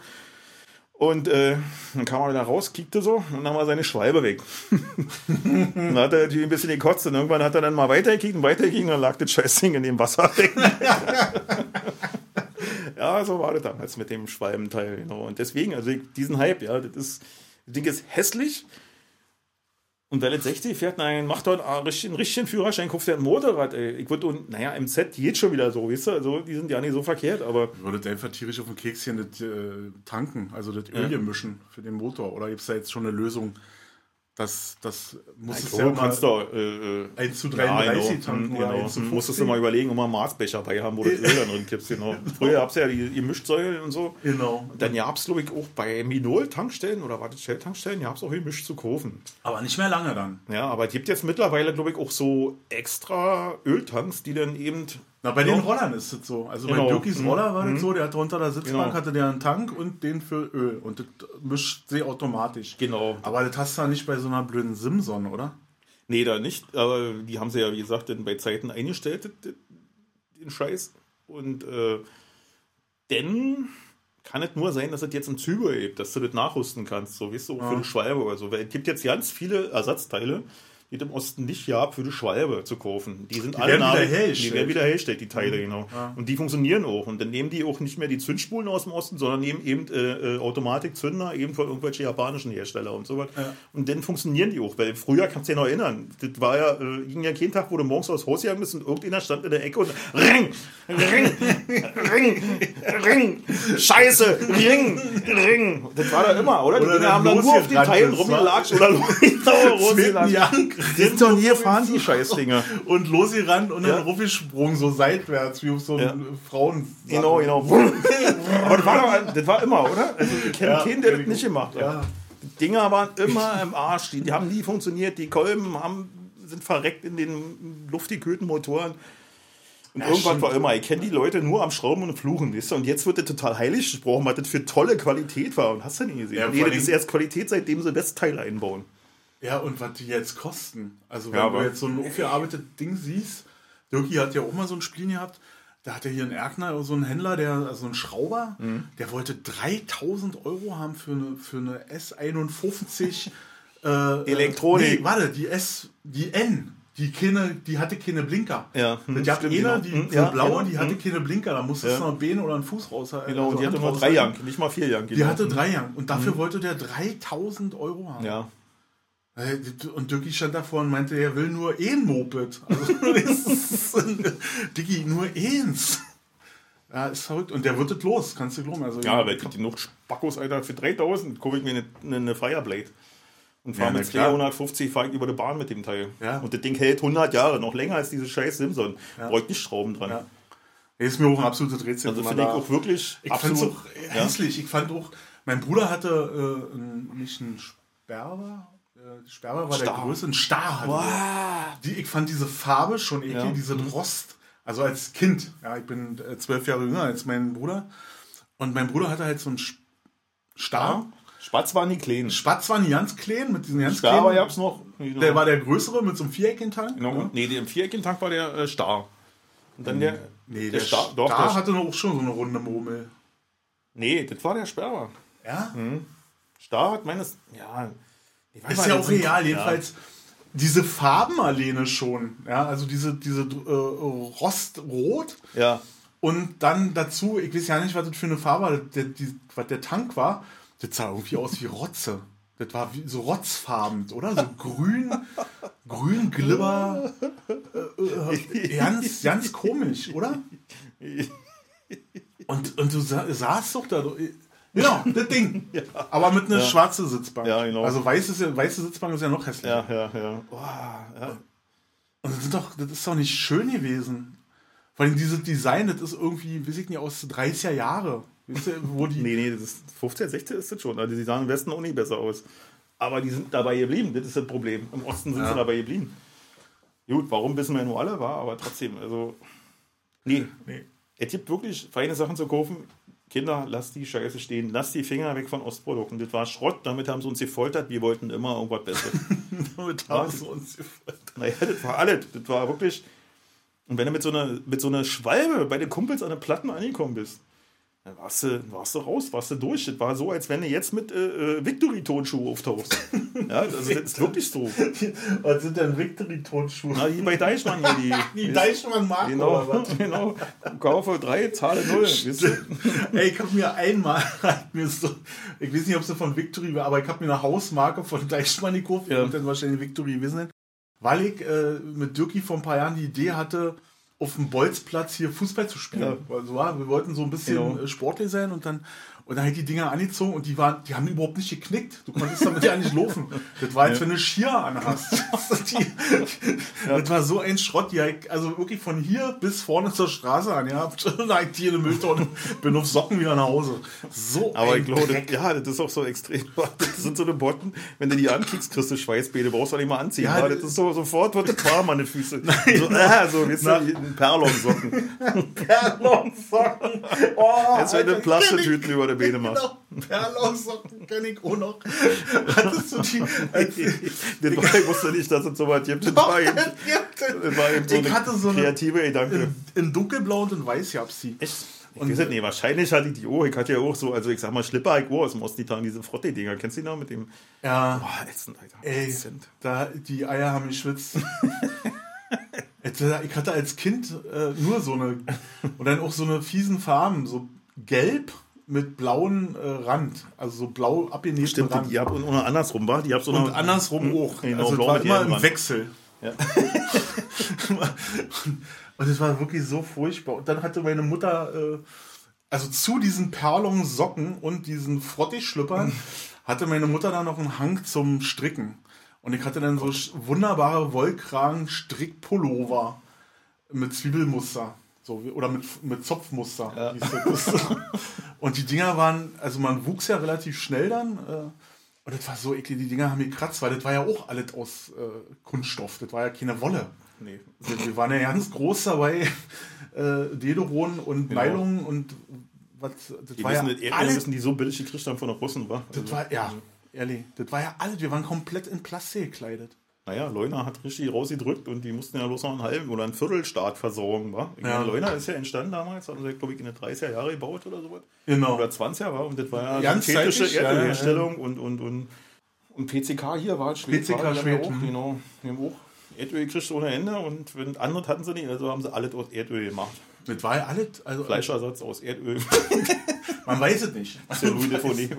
Und äh, dann kam er wieder raus, kickte so und dann war seine Schwalbe weg. [laughs] dann hat er natürlich ein bisschen gekotzt und irgendwann hat er dann mal weitergekickt und weitergekickt und dann lag das Scheißding in dem Wasser [laughs] ja, so war das damals mit dem Schwalbenteil. Genau. Und deswegen, also diesen Hype, ja, das ist, das Ding ist hässlich, und weil jetzt 60 fährt, nein, macht dort einen richtigen, richtigen Führerschein, kauft er ein Motorrad, ey. Ich würde, und, naja, MZ geht schon wieder so, weißt du, also, die sind ja nicht so verkehrt, aber. Ich würde einfach tierisch auf dem Kekschen das äh, tanken, also das Öl ja. mischen für den Motor, oder gibt es da jetzt schon eine Lösung? Das, das muss es ja du kannst doch äh, 1 äh, zu 33 ja, genau. tanken genau. oder 1 zu 50. Musstest du mal überlegen, ob man einen Maßbecher bei haben, wo du das [laughs] Öl dann drin kippst. Genau. Früher gab es ja die, die Mischsäulen und so. Genau. Dann gab es, glaube ich, auch bei Minol-Tankstellen oder war das Shell-Tankstellen, gab es auch gemischt zu kaufen. Aber nicht mehr lange dann. Ja, aber es gibt jetzt mittlerweile, glaube ich, auch so extra Öltanks, die dann eben na, bei den Rollern ist es so. Also genau. bei Dirkis mhm. Roller war mhm. das so, der hat unter der Sitzbank genau. hatte der einen Tank und den für Öl. Und das mischt sie automatisch. Genau. Aber das hast du ja nicht bei so einer blöden Simson, oder? Nee, da nicht. Aber die haben sie ja, wie gesagt, bei Zeiten eingestellt, den Scheiß. Und äh, denn kann es nur sein, dass es jetzt ein Züber gibt, dass du das nachrüsten kannst, so weißt du, ja. für eine Schwalbe oder so. Weil es gibt jetzt ganz viele Ersatzteile, die im Osten nicht gab, für die Schwalbe zu kaufen. Die sind die alle werden wieder Die werden wieder hergestellt, die Teile, mhm. genau. Ja. Und die funktionieren auch. Und dann nehmen die auch nicht mehr die Zündspulen aus dem Osten, sondern nehmen eben äh, äh Automatikzünder, eben von irgendwelchen japanischen Herstellern und so was. Ja. Und dann funktionieren die auch. Weil früher kannst du dich noch erinnern, das war ja, äh, ging ja kein Tag, wo du morgens aus Haus gegangen bist und irgendeiner stand in der Ecke und Ring! Ring! [laughs] Ring! Ring! Scheiße! Ring! Ring! Das war da immer, oder? oder die haben dann nur auf den Teilen rumgelatscht oder [laughs] losgelatscht. Sind und hier fahren die Scheißdinger. Und losgerannt und ja. dann rumgesprungen, so seitwärts, wie auf so ja. Frauen. Genau, genau. Aber das war, doch, das war immer, oder? Also, ich kenne ja, keinen, der das nicht gemacht hat. Ja. Die Dinger waren immer im Arsch. Die, die haben nie funktioniert. Die Kolben haben, sind verreckt in den luftigkühlten Motoren. Und ja, irgendwann war immer, ich kenne die Leute nur am Schrauben und Fluchen, weißt du? Und jetzt wird das total heilig gesprochen, was das für tolle Qualität war. Und hast du nie gesehen? Ja, nee, das ist erst Qualität, seitdem sie Westteile einbauen. Ja, und was die jetzt kosten. Also, wenn ja, du jetzt so ein aufgearbeitetes Ding siehst, Dirki hat ja auch mal so ein Spiel gehabt, da hat er hier einen Erkner, so einen Händler, der, also ein Schrauber, mhm. der wollte 3000 Euro haben für eine, für eine S51 äh, Elektronik. Nee, warte, die S, die N. Die, keine, die hatte keine Blinker. Ja, hm, die hatte eine, genau. die, hm, ja, blaue, genau. die hatte hm. keine Blinker. Da musstest ja. du noch ein Bein oder einen Fuß raus. Genau, also und die hatte nur drei Young, nicht mal vier Young. Die hatte drei Young. Und dafür mhm. wollte der 3000 Euro haben. Ja. Und Dirki stand davor und meinte, er will nur ein Moped. Also, [laughs] Diggi, nur eins. Ja, ist verrückt. Und der wird es los, kannst du glauben. Also, ja, aber ich kriegt die noch Spackos, Alter, für 3000 kaufe ich mir eine, eine Fireblade. Und fahre ja, mit 250 fahr ich über die Bahn mit dem Teil. Ja. Und das Ding hält 100 Jahre, noch länger als diese scheiß Simson. Ja. Bräuchte nicht Schrauben dran. Ja. Ist mir auch ein absolutes Rätsel. Also finde ich auch wirklich Ich fand es auch hässlich. Ich fand auch, mein Bruder hatte äh, nicht einen Sperber, äh, Sperber war Star. der größte, ein Star hatte. Wow. Die, ich fand diese Farbe schon eklig, ja. diese mhm. Rost. Also als Kind, ja, ich bin äh, zwölf Jahre jünger als mein Bruder. Und mein Bruder hatte halt so einen Star. Spatz waren die kleinen. Spatz waren die ganz kleinen, mit diesen ganz Star kleinen. Star noch. Der war der größere mit so einem viereckigen Tank. Genau. Ja. Nee, der viereckigen Tank war der äh, Star. Und dann der. Nee, der, der Star, doch, Star der hatte noch schon so eine runde Murmel. Nee, das war der Sperber. Ja? Mhm. Star hat meines. Ja, ist ja auch real, jedenfalls. Ja. Diese Farben alleine schon, ja, also diese, diese äh, Rostrot, ja. Und dann dazu, ich weiß ja nicht, was das für eine Farbe war, der, die, was der Tank war. Das sah irgendwie aus wie Rotze. Das war wie so rotzfarben, oder? So grün, [laughs] grün, glibber. Äh, äh, [laughs] ganz, ganz komisch, oder? [laughs] Und, und du sa saßt doch da. Genau, das Ding. [laughs] Ja. Aber mit einer ja. schwarzen Sitzbank. Ja, genau. Also weiße, weiße Sitzbank ist ja noch hässlicher. Ja, ja, ja. Oh, ja. Und das ist, doch, das ist doch nicht schön gewesen. Vor allem dieses Design, das ist irgendwie, weiß ich nicht, aus 30er Jahre. Weißt du, wo die [laughs] nee, nee, das ist 15, 16 ist das schon. Also die sahen im Westen auch nicht besser aus. Aber die sind dabei geblieben, das ist das Problem. Im Osten sind ja. sie dabei geblieben. Gut, warum wissen wir nur alle, war, aber trotzdem, also. Nee. nee. Es gibt wirklich feine Sachen zu kaufen. Kinder, lasst die Scheiße stehen, lasst die Finger weg von Ostprodukten. Das war Schrott, damit haben sie uns gefoltert, wir wollten immer irgendwas Besseres. [laughs] damit haben sie uns gefoltert. Naja, das war alles. Das war wirklich. Und wenn du mit so einer, mit so einer Schwalbe bei den Kumpels an den Platten angekommen bist, dann warst du, warst du raus, warst du durch. Das war so, als wenn du jetzt mit äh, äh Victory-Tonschuhe auftauchst. [laughs] ja, also das ist wirklich so. [laughs] Was sind denn Victory-Tonschuhe? Na, die bei Deichmann hier. Die, [laughs] die Deichmann-Marke genau, oder was? Genau, kaufe 3, zahle 0. Ey, ich hab mir einmal, mir so, ich weiß nicht, ob es von Victory war, aber ich habe mir eine Hausmarke von Deichmann gekauft ja. und dann wahrscheinlich Victory wissen, weil ich äh, mit Dirki vor ein paar Jahren die Idee hatte, auf dem Bolzplatz hier Fußball zu spielen. Ja. Also, wir wollten so ein bisschen genau. Äh, sportlich sein und dann und dann hat die Dinger angezogen und die waren, die haben überhaupt nicht geknickt. Du konntest damit ja nicht laufen. [laughs] Das war, als ja. wenn du Skier anhast. [laughs] die, ja. Das war so ein Schrott, die also wirklich von hier bis vorne zur Straße an, ja. [laughs] Dann die in eine Mülltonne, bin auf Socken wieder nach Hause. So Aber ich glaube, ja, das ist auch so extrem. Das sind so eine Botten, wenn du die ankickst, kriegst du Schweißbäde, brauchst du nicht mal anziehen. Ja, das ist so, sofort wird das warm an den Füßen. Nein, so, äh, so, du, Perlonsocken. Perlonsocken. Oh, Jetzt werden Plastetüten über den Bene machst. [laughs] Genau, Perlausocken kenne ich auch noch. [laughs] Hattest du die? [laughs] Den ich wusste nicht, dass es so weit gibt. Das war eben, das war eben so ich hatte so eine kreative Gedanke. In, in dunkelblau und in weiß gab es sie. Echt? Und weiß nee, wahrscheinlich hatte ich die auch. Ich hatte ja auch so, also ich sag mal, Schlipper, ich aus dem Ostitan, diese Frotte-Dinger. Kennst du die noch mit dem? Ja. Boah, ätzend, Alter. Ey, da, die Eier haben geschwitzt. ich hatte als Kind äh, nur so eine, und dann auch so eine fiesen Farben, so gelb mit blauen äh, Rand, also so blau abgenähten Stimmt, Rand. die habt und andersrum war, die habt so und andersrum auch. Genau, also es war immer im Wechsel. Ja. [laughs] und es war wirklich so furchtbar. Und dann hatte meine Mutter, äh, also zu diesen Perlon-Socken und diesen Frottig-Schlüppern, [laughs] hatte meine Mutter dann noch einen Hang zum Stricken. Und ich hatte dann so wunderbare Wollkragen-Strick-Pullover mit Zwiebelmuster. So, oder mit, mit Zopfmuster. Ja. [laughs] und die Dinger waren, also man wuchs ja relativ schnell dann. Äh, und das war so eklig, die Dinger haben gekratzt, weil das war ja auch alles aus äh, Kunststoff. Das war ja keine Wolle. Nee. Wir, wir waren ja ganz groß dabei, äh, Dederon und genau. Nylon und was. Das die war wissen, ja alles, müssen die so billig gekriegt haben von der Russen, war. Das also, war, ja, ehrlich, das war ja alles, wir waren komplett in Plastik gekleidet naja, Leuna hat richtig rausgedrückt und die mussten ja bloß noch einen halben oder einen Viertelstaat versorgen. Wa? Ja. Leuna ist ja entstanden damals, haben sie, glaube ich, in den 30er Jahren gebaut oder sowas. Genau. Oder 20er war und das war ja Ganz synthetische Erdölherstellung ja, ja. und, und, und, und PCK hier war Schwed. PCK Schwed. Auch, mhm. genau. Die haben auch Erdöl gekriegt ohne Ende und wenn andere hatten sie nicht, also haben sie alles aus Erdöl gemacht. Das war ja alles. Also Fleischersatz aus Erdöl. [laughs] Man [laughs] weiß es nicht. Das ist ja Louis de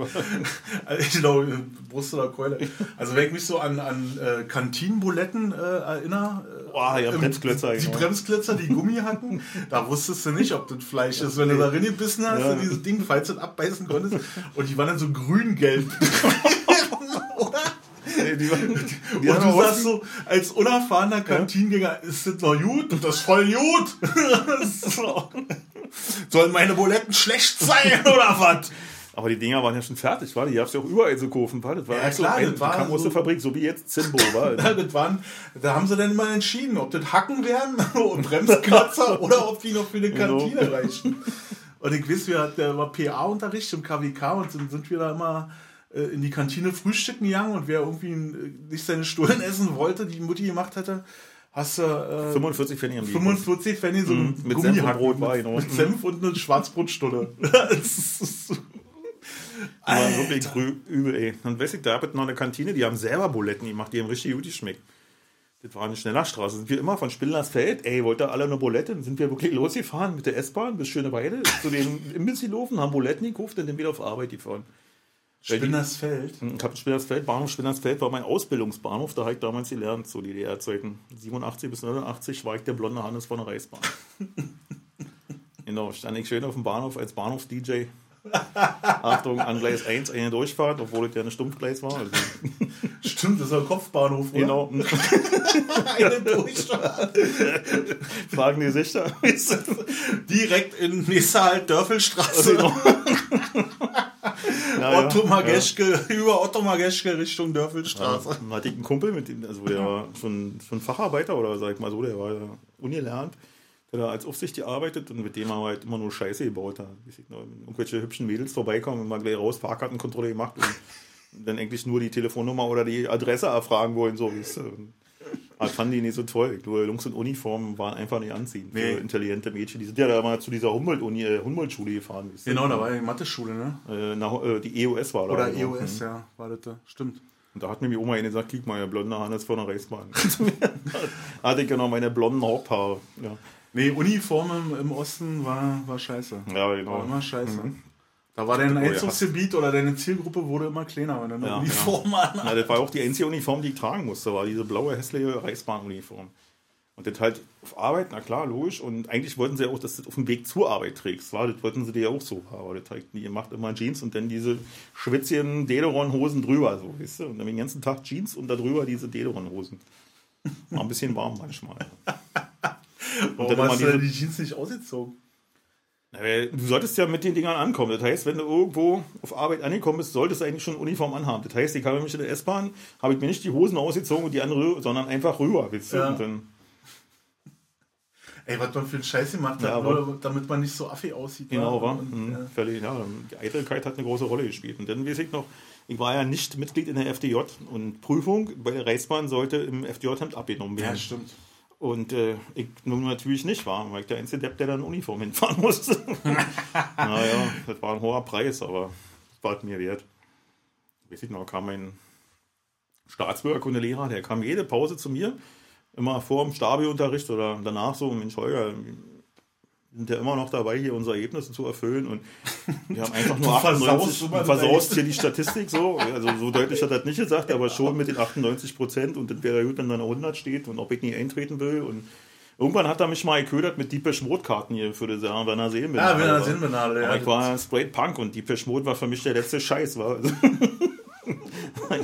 also, Genau, Brust oder Keule. Also wenn ich mich so an, an äh, Kantinenbuletten äh, erinnere. Äh, oh, ja, Bremsklötzer. Die genau. Bremsklötzer, die Gummi hatten, da wusstest du nicht, ob das Fleisch ist. Wenn du da gebissen hast, ja. dieses Ding, falls du abbeißen konntest. Und die waren dann so grün-gelb. [laughs] Nee, die, die, die und du sagst so, als unerfahrener Kantinengänger, ist das noch gut? Das ist voll gut. [laughs] so. Sollen meine Buletten schlecht sein [laughs] oder was? Aber die Dinger waren ja schon fertig, war? Die hast du ja auch überall zu kaufen, war? Das war ja, klar, so ein, das war kam aus der Fabrik, so wie jetzt Zimbo, [laughs] war. das waren, da haben sie dann immer entschieden, ob das Hacken werden [laughs] und Bremskratzer oder ob die noch für eine genau. Kantine genau. reichen. Und ich weiß, wir hatten war PA-Unterricht im KWK und dann sind wir da immer äh, in die Kantine frühstücken gegangen und wer irgendwie nicht seine Stullen essen wollte, die Mutti gemacht hatte, hast du äh, 45 Pfennig 45 Pfennig so ein mit Senf und Brot war, genau. Mit Senf und eine Schwarzbrotstulle. [laughs] Die waren wirklich übel, ey. Und weiß ich, da habe ich noch eine Kantine, die haben selber Buletten gemacht, die haben richtig gut geschmeckt. Das war eine Schnellerstraße. Sind wir immer von Spindlersfeld, ey, wollt ihr alle eine Bulette? Dann sind wir wirklich losgefahren mit der S-Bahn bis Schöneweide zu den Imbiss gelaufen, haben Buletten gekauft und dann wieder auf Arbeit gefahren. Spinnersfeld. Ich habe Spinnersfeld, Bahnhof Spinnersfeld war mein Ausbildungsbahnhof, da habe ich damals gelernt, so die DDR-Zeiten. 87 bis 89 war ich der blonde Hannes von der Reichsbahn. genau, stand ich schön auf dem Bahnhof als Bahnhofs-DJ. Achtung, an Gleis 1 eine Durchfahrt, obwohl es ja eine Stumpfgleis war. Also, [laughs] Stimmt, das ist ein Kopfbahnhof, oder? genau. [laughs] Eine Durchfahrt. [laughs] Fragen die sich da. Direkt in nächster halt Dörfelstraße. Genau. Ja, Otto ja. Mageschke, [laughs] über Otto Mageschke Richtung Dörfelstraße. Dann hatte ich einen Kumpel, mit dem, also der war schon, schon Facharbeiter oder sag ich mal so, der war ja ungelernt, der da als Aufsicht gearbeitet und mit dem haben wir halt immer nur Scheiße gebaut. Da irgendwelche hübschen Mädels vorbeikommen und mal gleich raus, Fahrkartenkontrolle gemacht und dann eigentlich nur die Telefonnummer oder die Adresse erfragen wollen, so wie es. Und Das fanden die nicht so toll. Ich glaube, Jungs in Uniformen waren einfach nicht anziehend Nee. für intelligente Mädchen. Die sind ja da mal zu dieser Humboldt-Uni, äh, Humboldt-Schule gefahren. Genau, da war die Mathe-Schule, ne? Äh, nach, äh, die EOS war da. Oder genau. EOS, ja, war das da. Stimmt. Und da hat mir die Oma gesagt, guck mal, blonde Hannes von der Reichsbahn. [laughs] da hatte ich ja noch meine blonden Haupthaare. Ja, Nee, Uniform im, Osten war, war scheiße. ja genau. War immer scheiße. Da war dein. Einzugsgebiet oder deine Zielgruppe wurde immer kleiner, wenn du eine Ja, Uniform Ja, das war auch die einzige Uniform, die ich tragen musste, war diese blaue, hässliche Reichsbahnuniform. Und das halt auf Arbeit, na klar, logisch. Und eigentlich wollten sie ja auch, dass du das auf dem Weg zur Arbeit trägst. War, das wollten sie dir ja auch so. Aber das halt nie gemacht, immer Jeans und dann diese schwitzigen Dederon-Hosen drüber, so, weißt du? Und dann den ganzen Tag Jeans und da drüber diese Dederon-Hosen. War ein bisschen warm manchmal. [laughs] Warum dann hast du denn die Jeans nicht ausgezogen? Du solltest ja mit den Dingern ankommen. Das heißt, wenn du irgendwo auf Arbeit angekommen bist, solltest du eigentlich schon Uniform anhaben. Das heißt, ich habe mich in der S-Bahn, habe ich mir nicht die Hosen ausgezogen und die andere, sondern einfach rüber. Weißt du? Ja. Ey, was man für einen Scheiß gemacht Ja, hat, aber- nur damit man nicht so affig aussieht. genau, war. Mhm. Völlig, ja. Die Eitelkeit hat eine große Rolle gespielt. Und dann weiß ich noch, ich war ja nicht Mitglied in der FDJ und Prüfung bei der Reichsbahn sollte im FDJ-Hemd abgenommen werden. ja, stimmt. Und äh, ich nun natürlich nicht war, weil ich der einzige Depp, der dann Uniform hinfahren [laughs] musste. [laughs] naja, das war ein hoher Preis, aber das war es mir wert. Weiß ich noch, kam mein Staatsbürgerkundelehrer, der kam jede Pause zu mir, immer vor dem Stabi-Unterricht oder danach so, Mensch, Holger, sind ja immer noch dabei, hier unsere Ergebnisse zu erfüllen und [laughs] wir haben einfach nur Du versaust 98, immer du versaust deine- hier die Statistik so, also so deutlich hat er das nicht gesagt, aber schon mit den [laughs] 98 Prozent und das wäre gut, wenn da eine 100 steht und ob ich nie eintreten will und irgendwann hat er mich mal geködert mit Deepesh Mode Karten hier für das Jahr, wenn er sehen will. Ja, wenn er sehen will, ja. Aber ich war straight Punk und Deepesh Mode war für mich der letzte Scheiß, war. Also, [laughs]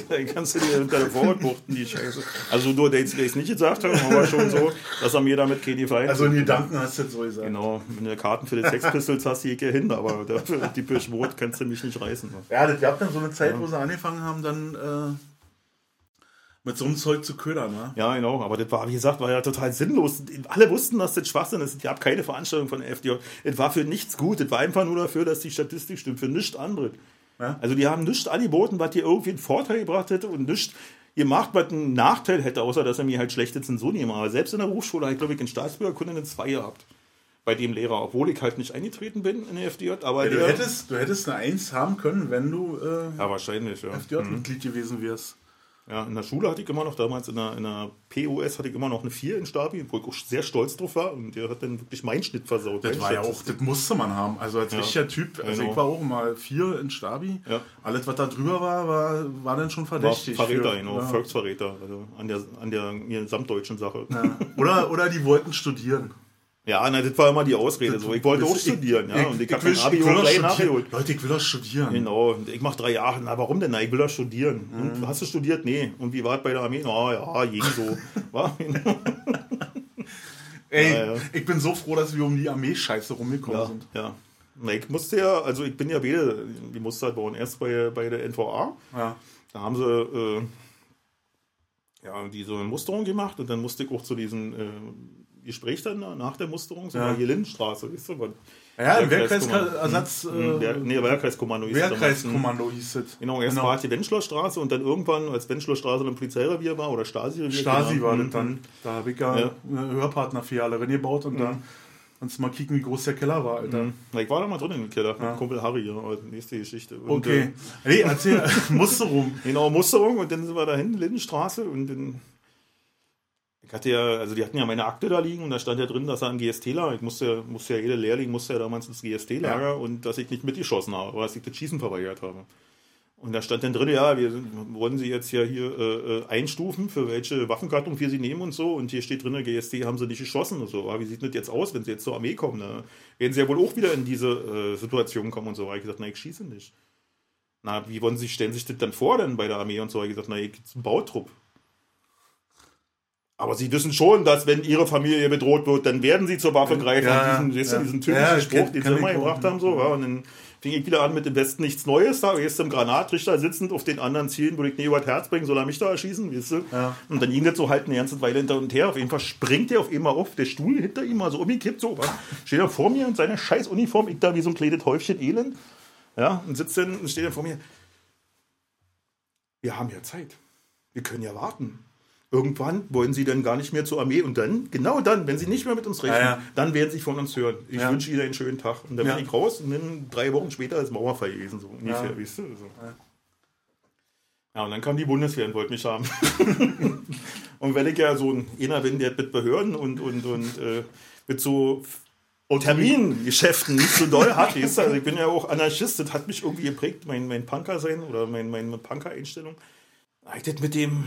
da kannst du dir unter der Vorhaut buchten, die Scheiße. Also nur, der jetzt nicht gesagt hat, aber schon so, dass er mir damit keine Gefallen Also in Gedanken hast du das so gesagt. Genau, wenn du Karten für die Sex Pistols hast, gehe ich hin, aber dafür die Mode kannst du mich nicht reißen. Ja, das gab dann so eine Zeit, wo sie angefangen haben, dann äh, mit so einem Zeug zu ködern, ne? Ja, genau, aber das war, wie gesagt, war ja total sinnlos. Alle wussten, dass das Schwachsinn ist. Es gab keine Veranstaltung von der FDJ. Es war für nichts gut. Es war einfach nur dafür, dass die Statistik stimmt, für nichts anderes. Ja. Also die haben nichts angeboten, was dir irgendwie einen Vorteil gebracht hätte und nichts gemacht, was einen Nachteil hätte, außer dass er mir halt schlechte Zensuren gemacht Aber selbst in der Berufsschule habe ich, glaube ich, in Staatsbürgerkunde eine 2 gehabt. Bei dem Lehrer, obwohl ich halt nicht eingetreten bin in der FDJ. Aber Ja, du, der, hättest, du hättest eine Eins haben können, wenn du äh, ja, wahrscheinlich, ja. FDJ-Mitglied gewesen wärst. Ja, in der Schule hatte ich immer noch, damals in der, in der POS hatte ich immer noch eine 4 in Stabi, wo ich auch sehr stolz drauf war. Und der hat dann wirklich meinen Schnitt versaut. Das war ja auch, das musste man haben. Also als Ja. richtiger Typ, also Genau. ich war auch mal vier in Stabi. Ja. Alles, was da drüber war, war, war dann schon war verdächtig. Verräter, für- genau, ja. Volksverräter, also an der, an der gesamtdeutschen Sache. Ja. Oder, oder die wollten studieren. Na, das war immer die Ausrede. So. Ich wollte auch studieren, ja, und ich habe mein Abi gleich nachgeholt. [laughs] Leute, ich will doch studieren. Genau, und ich mache drei Jahre. Na, warum denn? Na, ich will doch studieren. Mhm. Und, hast du studiert? Nee. Und wie war es bei der Armee? Na ja, ging so. [laughs] War? Ey, Ja, ja. ich bin so froh, dass wir um die Armee-Scheiße rumgekommen Ja, sind. ja. Na, ich musste ja, also ich bin ja beide, die musste halt bauen. Erst bei, bei der NVA. Ja. Da haben sie äh, ja, diese Musterung gemacht und dann musste ich auch zu diesem äh, Gespräch dann nach der Musterung, so Ja. hier Lindenstraße, weißt du? was- Ja, im. Wehrkreisersatz, Hm, Wehr, äh, nee, Wehrkreiskommando hieß es damals. Wehrkreiskommando hieß es. Genau, erst war es die Wenschlerstraße und dann irgendwann, als Wenschlerstraße ein Polizeirevier war oder Stasi-Revier. Stasi genau. war das dann. Da habe ich ja, eine Hörpartnerfiliale gebaut und da du mal kicken, wie groß der Keller war, Alter. Ich war da mal drin im Keller, Ja. Kumpel Harry, ja, aber nächste Geschichte. Und, Okay. Nee, erzähl, [laughs] Musterung. Äh, genau, Musterung und dann sind wir dahin, Lindenstraße und dann ich hatte ja, also die hatten ja meine Akte da liegen und da stand ja drin, dass er ein GST-Lager, ich musste, musste ja jeder Lehrling musste ja damals ins GST-Lager ja. und dass ich nicht mitgeschossen habe, oder dass ich das Schießen verweigert habe. Und da stand dann drin, ja, wir wollen Sie jetzt ja hier äh, äh, einstufen, für welche Waffengattung wir Sie nehmen und so. Und hier steht drin, GST haben Sie nicht geschossen und so. Aber wie sieht das jetzt aus, wenn Sie jetzt zur Armee kommen? Ne? Werden Sie ja wohl auch wieder in diese äh, Situation kommen und so. Da habe ich gesagt, na, ich schieße nicht. Na, wie wollen Sie, stellen sich das dann vor denn bei der Armee und so? Habe ich gesagt, na, ich gehe zum Bautrupp. Aber sie wissen schon, dass wenn ihre Familie bedroht wird, dann werden sie zur Waffe greifen. Ja, diesen, ja. diesen typischen ja, Spruch, den sie immer gebracht haben. So, ja, und dann fing ich wieder an mit dem Westen nichts Neues da. Erst im Granatrichter sitzend auf den anderen Zielen, würde ich nie über das Herz bringen, soll er mich da erschießen, weißt du? Ja. Und dann ging das so halt eine ganze Weile hinter und her. Auf jeden Fall springt er auf einmal auf, der Stuhl hinter ihm mal so umgekippt, so, was? steht er vor mir in seiner scheiß Uniform, ich da wie so ein kleines Häufchen Elend. Ja, und sitzt dann, und steht er vor mir. Wir haben ja Zeit. Wir können ja warten irgendwann wollen sie dann gar nicht mehr zur Armee und dann, genau dann, wenn sie nicht mehr mit uns rechnen, ja, ja. dann werden sie von uns hören. Ich ja. wünsche ihnen einen schönen Tag. Und dann bin ich raus und dann drei Wochen später ist Mauerfall gewesen, so ungefähr, weißt du? So. Ja. und dann kam die Bundeswehr und wollte mich haben. [laughs] und wenn ich ja so ein einer bin, der mit Behörden und, und, und äh, mit so Termingeschäften nicht so doll hat, weißt du? Also ich bin ja auch Anarchist, das hat mich irgendwie geprägt, mein, mein Punker-Sein oder mein, meine Punker-Einstellung. Ich das mit dem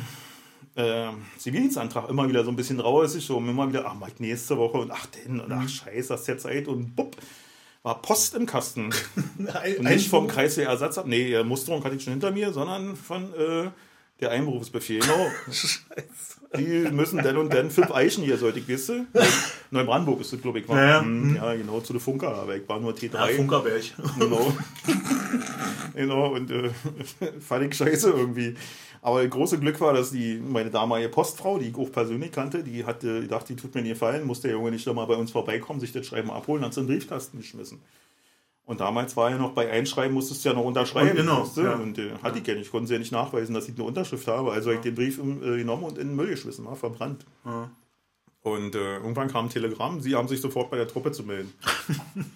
äh, Zivildienstantrag immer wieder so ein bisschen raussig, so immer wieder, ach, ich nächste Woche und ach denn, und ach, mhm. scheiße, hast ja Zeit und bupp, war Post im Kasten. [laughs] und nicht vom Kreiswehrersatz, nee, Musterung hatte ich schon hinter mir, sondern von äh, der Einberufsbefehl. [laughs] Genau. scheiße. Die müssen denn und dann fünf Eichen hier, sollte ich wissen. Neubrandenburg ist das, glaube ich, war. Ja, ja. Mhm. ja, genau, zu der Funker, aber ich war nur T3. Ja, Funkerberg. Genau. [laughs] genau, und äh, fand ich scheiße irgendwie. Aber das große Glück war, dass die, meine damalige Postfrau, die ich auch persönlich kannte, die hatte gedacht, die tut mir nie gefallen, musste der Junge nicht mal bei uns vorbeikommen, sich das Schreiben abholen, hat sie in den Briefkasten geschmissen. Und damals war ja noch bei Einschreiben, musstest du ja noch unterschreiben. Und genau. Ja. Und äh, hatte ich ja nicht, konnten sie ja nicht nachweisen, dass ich eine Unterschrift habe. Also ja. habe ich den Brief äh, genommen und in den Müll geschmissen, war verbrannt. Ja. Und äh, irgendwann kam ein Telegramm, sie haben sich sofort bei der Truppe zu melden.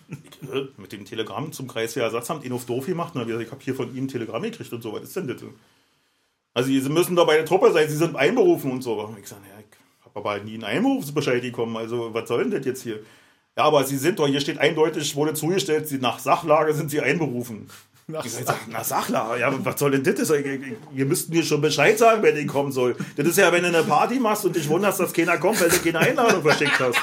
ich, [laughs] äh, mit dem Telegramm zum Kreiswehrersatzamt ihn auf doof gemacht. Na, ich habe hier von ihm ein Telegramm gekriegt und so, was ist denn das? Also sie müssen doch bei der Truppe sein, sie sind einberufen und so. Ich sage, ja, ich habe aber halt nie einen Einberufsbescheid bekommen, also was soll denn das jetzt hier? Ja, aber sie sind doch, hier steht eindeutig, wurde zugestellt, sie, nach Sachlage sind sie einberufen. Nach, ich sag, nach Sachlage, ja, was soll denn das? Ihr müsst mir schon Bescheid sagen, wer den kommen soll. Das ist ja, wenn du eine Party machst und dich wunderst, dass keiner kommt, weil du keine Einladung verschickt hast.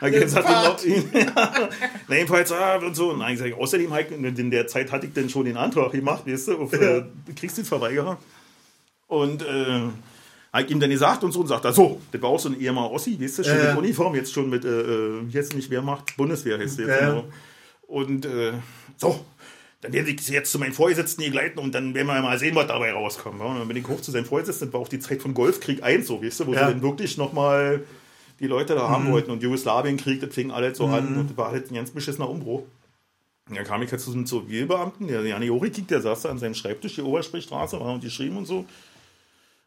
Dann geht's hat noch, [laughs] ja, jedenfalls, ah, und so. Nein, ich sag, außerdem, in der Zeit hatte ich denn schon den Antrag gemacht, weißt du, auf äh, Kriegsdienstverweigerer. Und äh, habe ihm dann gesagt und so und sagt, so, das war auch so ein ehemaliger Ossi, weißt du, schon äh. mit Uniform, jetzt schon mit, äh, äh jetzt nicht Wehrmacht, Bundeswehr heißt jetzt. Äh. Und äh, so, dann werde ich jetzt zu meinen Vorgesetzten hier gleiten und dann werden wir mal sehen, was dabei rauskommt. Und dann bin ich hoch zu seinem Vorgesetzten, das war auch die Zeit von Golfkrieg 1, so, weißt du, wo ja. sie dann wirklich nochmal die Leute da mhm. haben wollten und Jugoslawienkrieg, das fing alles so mhm. an und das war halt ein ganz beschissener Umbruch. Und dann kam ich halt zu einem Zivilbeamten, der Jani Jorikik, der saß da an seinem Schreibtisch, die Obersprechstraße, war und geschrieben und so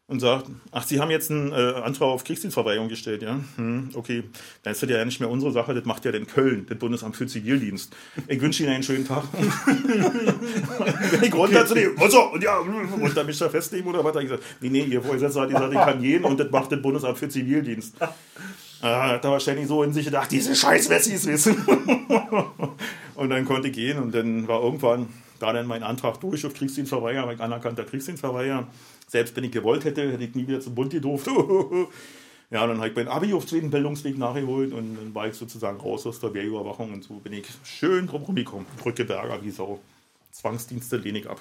und sagt, ach, Sie haben jetzt einen äh, Antrag auf Kriegsdienstverweigerung gestellt, ja? Hm, okay, dann ist das ja nicht mehr unsere Sache, das macht ja den Köln, das Bundesamt für Zivildienst. Ich wünsche Ihnen einen schönen Tag. Wenn ich runter zu dem, und so, und ja, und dann mich da festlegen oder was, ich gesagt, nee, nee, Ihr Vorgesetzter hat gesagt, ich kann gehen und das macht das Bundesamt für Zivildienst. Äh, hat er wahrscheinlich so in sich gedacht, diese scheiß Wessis wissen. [laughs] und dann konnte ich gehen und dann war irgendwann da dann mein Antrag durch auf ich anerkannter Kriegsdienstverweigerer. Selbst wenn ich gewollt hätte, hätte ich nie wieder zum Bund gedurft. [laughs] ja, dann habe ich mein Abi auf zweiten Bildungsweg nachgeholt und dann war ich sozusagen raus aus der Wehrüberwachung und so bin ich schön drum rumgekommen. Brücke Berger, wie Sau. Zwangsdienste lehne ich ab.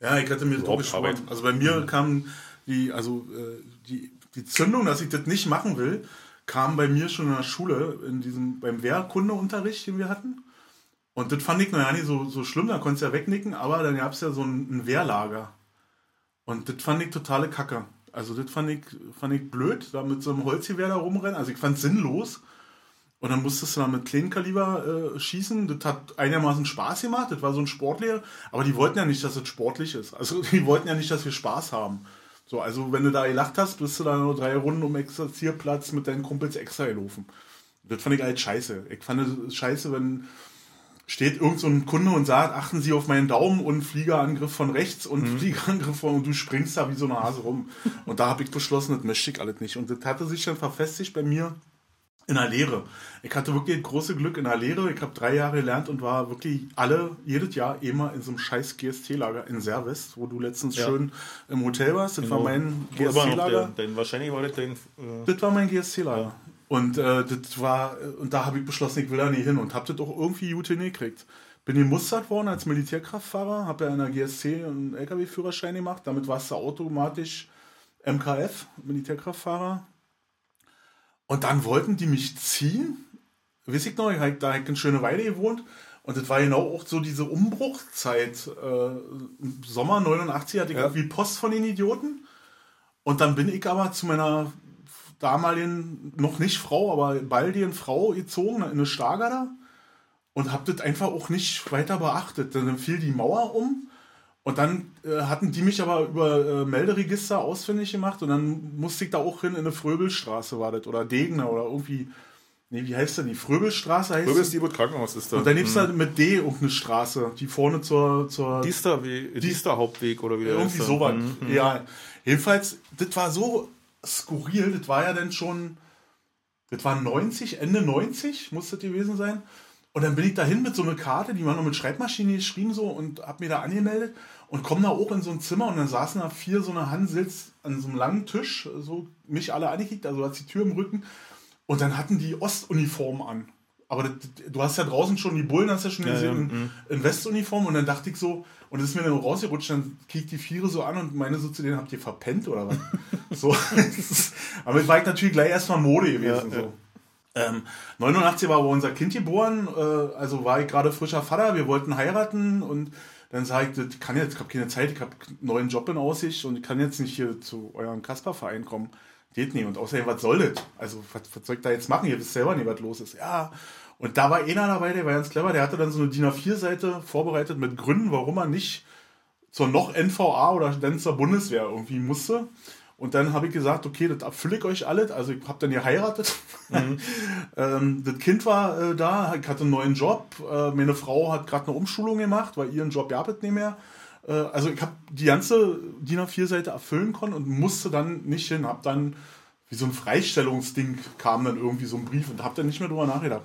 Ja, ich hatte mir auch geschworen. Also bei mir mhm. kam die, also äh, die, die Zündung, dass ich das nicht machen will, kam bei mir schon in der Schule, in diesem, beim Wehrkundeunterricht, den wir hatten. Und das fand ich noch ja nicht so, so schlimm, da konntest du ja wegnicken, aber dann gab es ja so ein, ein Wehrlager. Und das fand ich totale Kacke. Also das fand ich, fand ich blöd, da mit so einem Holzgewehr da rumrennen. Also ich fand es sinnlos. Und dann musstest du da mit Kleinkaliber äh, schießen. Das hat einigermaßen Spaß gemacht. Das war so ein Sportler. Aber die wollten ja nicht, dass es sportlich ist. Also [laughs] die wollten ja nicht, dass wir Spaß haben. So, also wenn du da gelacht hast, bist du da nur drei Runden um Exerzierplatz mit deinen Kumpels extra gelaufen. Das fand ich halt scheiße. Ich fand es scheiße, wenn steht irgend so ein Kunde und sagt, achten Sie auf meinen Daumen und Fliegerangriff von rechts und mhm. Fliegerangriff von und du springst da wie so eine Hase rum. Und da habe ich beschlossen, das möchte ich alles nicht. Und das hatte sich dann verfestigt bei mir in der Lehre. Ich hatte wirklich große Glück in der Lehre. Ich habe drei Jahre gelernt und war wirklich alle, jedes Jahr immer in so einem scheiß GST-Lager in Servis, wo du letztens ja. schön im Hotel warst. Das genau. war mein GST-Lager. Wahrscheinlich war das dein... Äh das war mein GST-Lager. Und äh, das war, und da habe ich beschlossen, ich will da nie hin und habe das auch irgendwie gut hingekriegt. Bin gemustert worden als Militärkraftfahrer, habe ja in der GSC einen LKW-Führerschein gemacht, damit warst du automatisch MKF, Militärkraftfahrer. Und dann wollten die mich ziehen. Weiß ich noch, ich hab, da habe ich eine schöne Weile gewohnt. Und das war genau auch so diese Umbruchzeit. Äh, Im Sommer 89 hatte ich ja. irgendwie Post von den Idioten. Und dann bin ich aber zu meiner damaligen, noch nicht Frau, aber baldigen Frau gezogen in eine Stargarder und habe das einfach auch nicht weiter beachtet. Dann fiel die Mauer um und dann äh, hatten die mich aber über äh, Melderegister ausfindig gemacht und dann musste ich da auch hin in eine Fröbelstraße war das oder Degner oder irgendwie Nee, wie heißt denn die? Fröbelstraße heißt Fröbel ist die, wo Krankenhaus ist da. Und dann gibt es hm. da mit D irgendeine Straße, die vorne zur... zur Diester, Diester Hauptweg oder wie der Irgendwie sowas. Mhm. Ja, jedenfalls, das war so skurril. Das war ja dann schon, das war 90, Ende 90 muss das gewesen sein. Und dann bin ich dahin mit so einer Karte, die war noch mit Schreibmaschine geschrieben so und hab mir da angemeldet und komme da auch in so ein Zimmer und dann saßen da vier so eine Hansels an so einem langen Tisch, so mich alle angekickt, also hat die Tür im Rücken und dann hatten die Ostuniformen an. Aber das, du hast ja draußen schon die Bullen, hast ja schon gesehen, ja. In, in, Westuniform und dann dachte ich so, und das ist mir dann rausgerutscht, dann kriegt die Viere so an und meine so zu denen, habt ihr verpennt oder was? [laughs] so, aber es war ich natürlich gleich erstmal Mode gewesen. Ja, so. Ähm, 89 war aber unser Kind geboren, äh, also war ich gerade frischer Vater, wir wollten heiraten und dann sage ich, ich kann jetzt, ich habe keine Zeit, ich habe einen neuen Job in Aussicht und ich kann jetzt nicht hier zu eurem Kasperverein kommen. Geht nicht. Und außerdem, was soll das? Also, was, was soll ich da jetzt machen? Ihr wisst selber nicht, was los ist. Ja. Und da war einer dabei, der war ganz clever, der hatte dann so eine DIN A4-Seite vorbereitet mit Gründen, warum man nicht zur noch NVA oder dann zur Bundeswehr irgendwie musste. Und dann habe ich gesagt, okay, das erfülle ich euch alles. Also ich habe dann geheiratet. Mhm. [laughs] ähm, das Kind war äh, da, ich hatte einen neuen Job. Äh, meine Frau hat gerade eine Umschulung gemacht, weil ihren Job gab es nicht mehr. Äh, also ich habe die ganze DIN A4-Seite erfüllen können und musste dann nicht hin. Habe dann wie so ein Freistellungsding kam dann irgendwie so ein Brief und habe dann nicht mehr drüber nachgedacht.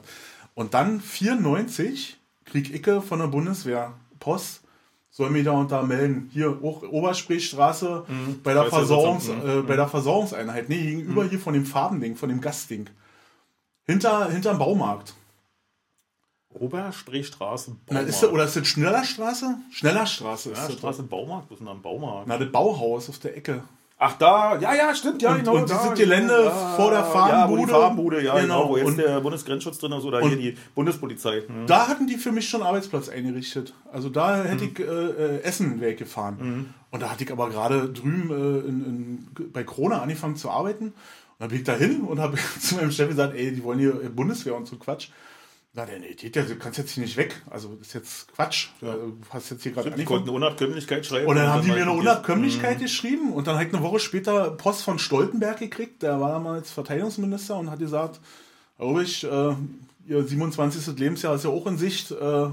Und dann 94 krieg Icke von der Bundeswehr Post, soll mich da und da melden. Hier, auch Obersprechstraße mhm. bei, der Versorgungs, äh, bei der Versorgungseinheit. Nee, gegenüber mhm. hier von dem Farbending, von dem Gastding. Hinter, hinterm Baumarkt. Obersprechstraße, Baumarkt. Na, ist das, oder ist das Schnellerstraße? Schnellerstraße ist das. Straße, Baumarkt, wo ist denn da ein Baumarkt? Na, das Bauhaus auf der Ecke. Ach da, ja, ja, stimmt, ja, und, genau. Und da, Gelände ja, vor der Farbenbude. Ja, die Farbenbude, ja, genau. genau. Wo jetzt und, der Bundesgrenzschutz drin ist oder hier die Bundespolizei. Mhm. Da hatten die für mich schon Arbeitsplatz eingerichtet. Also da hätte mhm. ich äh, äh, Essen weggefahren. Mhm. Und da hatte ich aber gerade drüben äh, in, in, bei Krone angefangen zu arbeiten. Und dann bin ich da hin und habe [laughs] zu meinem Chef gesagt, ey, die wollen hier Bundeswehr und so Quatsch. Na, der geht ja, du kannst jetzt hier nicht weg. Also, das ist jetzt Quatsch. Ja. Du hast jetzt hier gerade Die konnten eine Unabkömmlichkeit schreiben. Und dann haben die mir eine Unabkömmlichkeit mhm. geschrieben und dann habe ich eine Woche später Post von Stoltenberg gekriegt. Der war damals Verteidigungsminister und hat gesagt, Ulrich, äh, ihr 27. Lebensjahr ist ja auch in Sicht. Äh,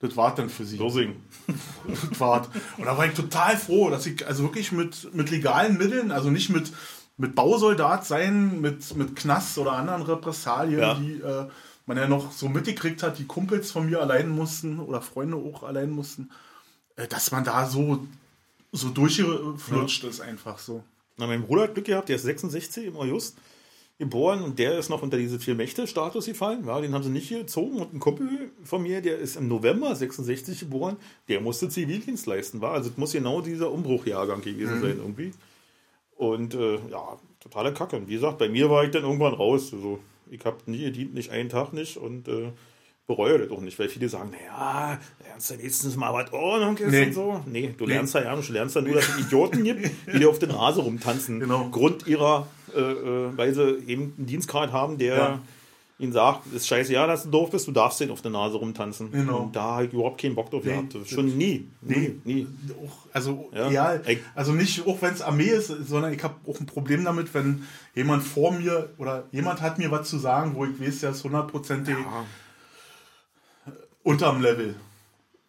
das war dann für sie. Losing. [laughs] das war. Und da war ich total froh, dass ich also wirklich mit, mit legalen Mitteln, also nicht mit, mit Bausoldat sein, mit, mit Knast oder anderen Repressalien, ja. die äh, man ja noch so mitgekriegt hat, die Kumpels von mir allein mussten oder Freunde auch allein mussten, äh, dass man da so, so durchgeflutscht ja. ist, einfach so. Na, mein Bruder hat Glück gehabt, der ist 66 im August geboren und der ist noch unter diese vier Mächte-Status gefallen. Ja, den haben sie nicht gezogen. Und ein Kumpel von mir, der ist im November 66 geboren, der musste Zivildienst leisten. War. Also es muss genau dieser Umbruchjahrgang gewesen mhm. sein irgendwie. Und äh, ja, totale Kacke. Und wie gesagt, bei mir war ich dann irgendwann raus. Also, ich habe nie gedient, nicht einen Tag nicht und äh, bereue das auch nicht, weil viele sagen, naja, lernst du wenigstens mal was Ordnung ist nee. und so. Nee, du lernst nee. ja nicht, du lernst ja nur, dass es Idioten gibt, die dir auf der Nase rumtanzen. Genau. Grund ihrer, äh, äh, weil sie eben einen Dienstgrad haben, der ja. Ihnen sagt, ist scheiße, ja, dass du doof bist, du darfst den auf der Nase rumtanzen. Genau. Und da habe ich überhaupt keinen Bock drauf nee. gehabt. Schon nie. Nee. Nie. Also, ja, ja also nicht, auch wenn es Armee ist, sondern ich habe auch ein Problem damit, wenn jemand vor mir oder jemand hat mir was zu sagen, wo ich weiß, der ist hundertprozentig. Ja unterm Level.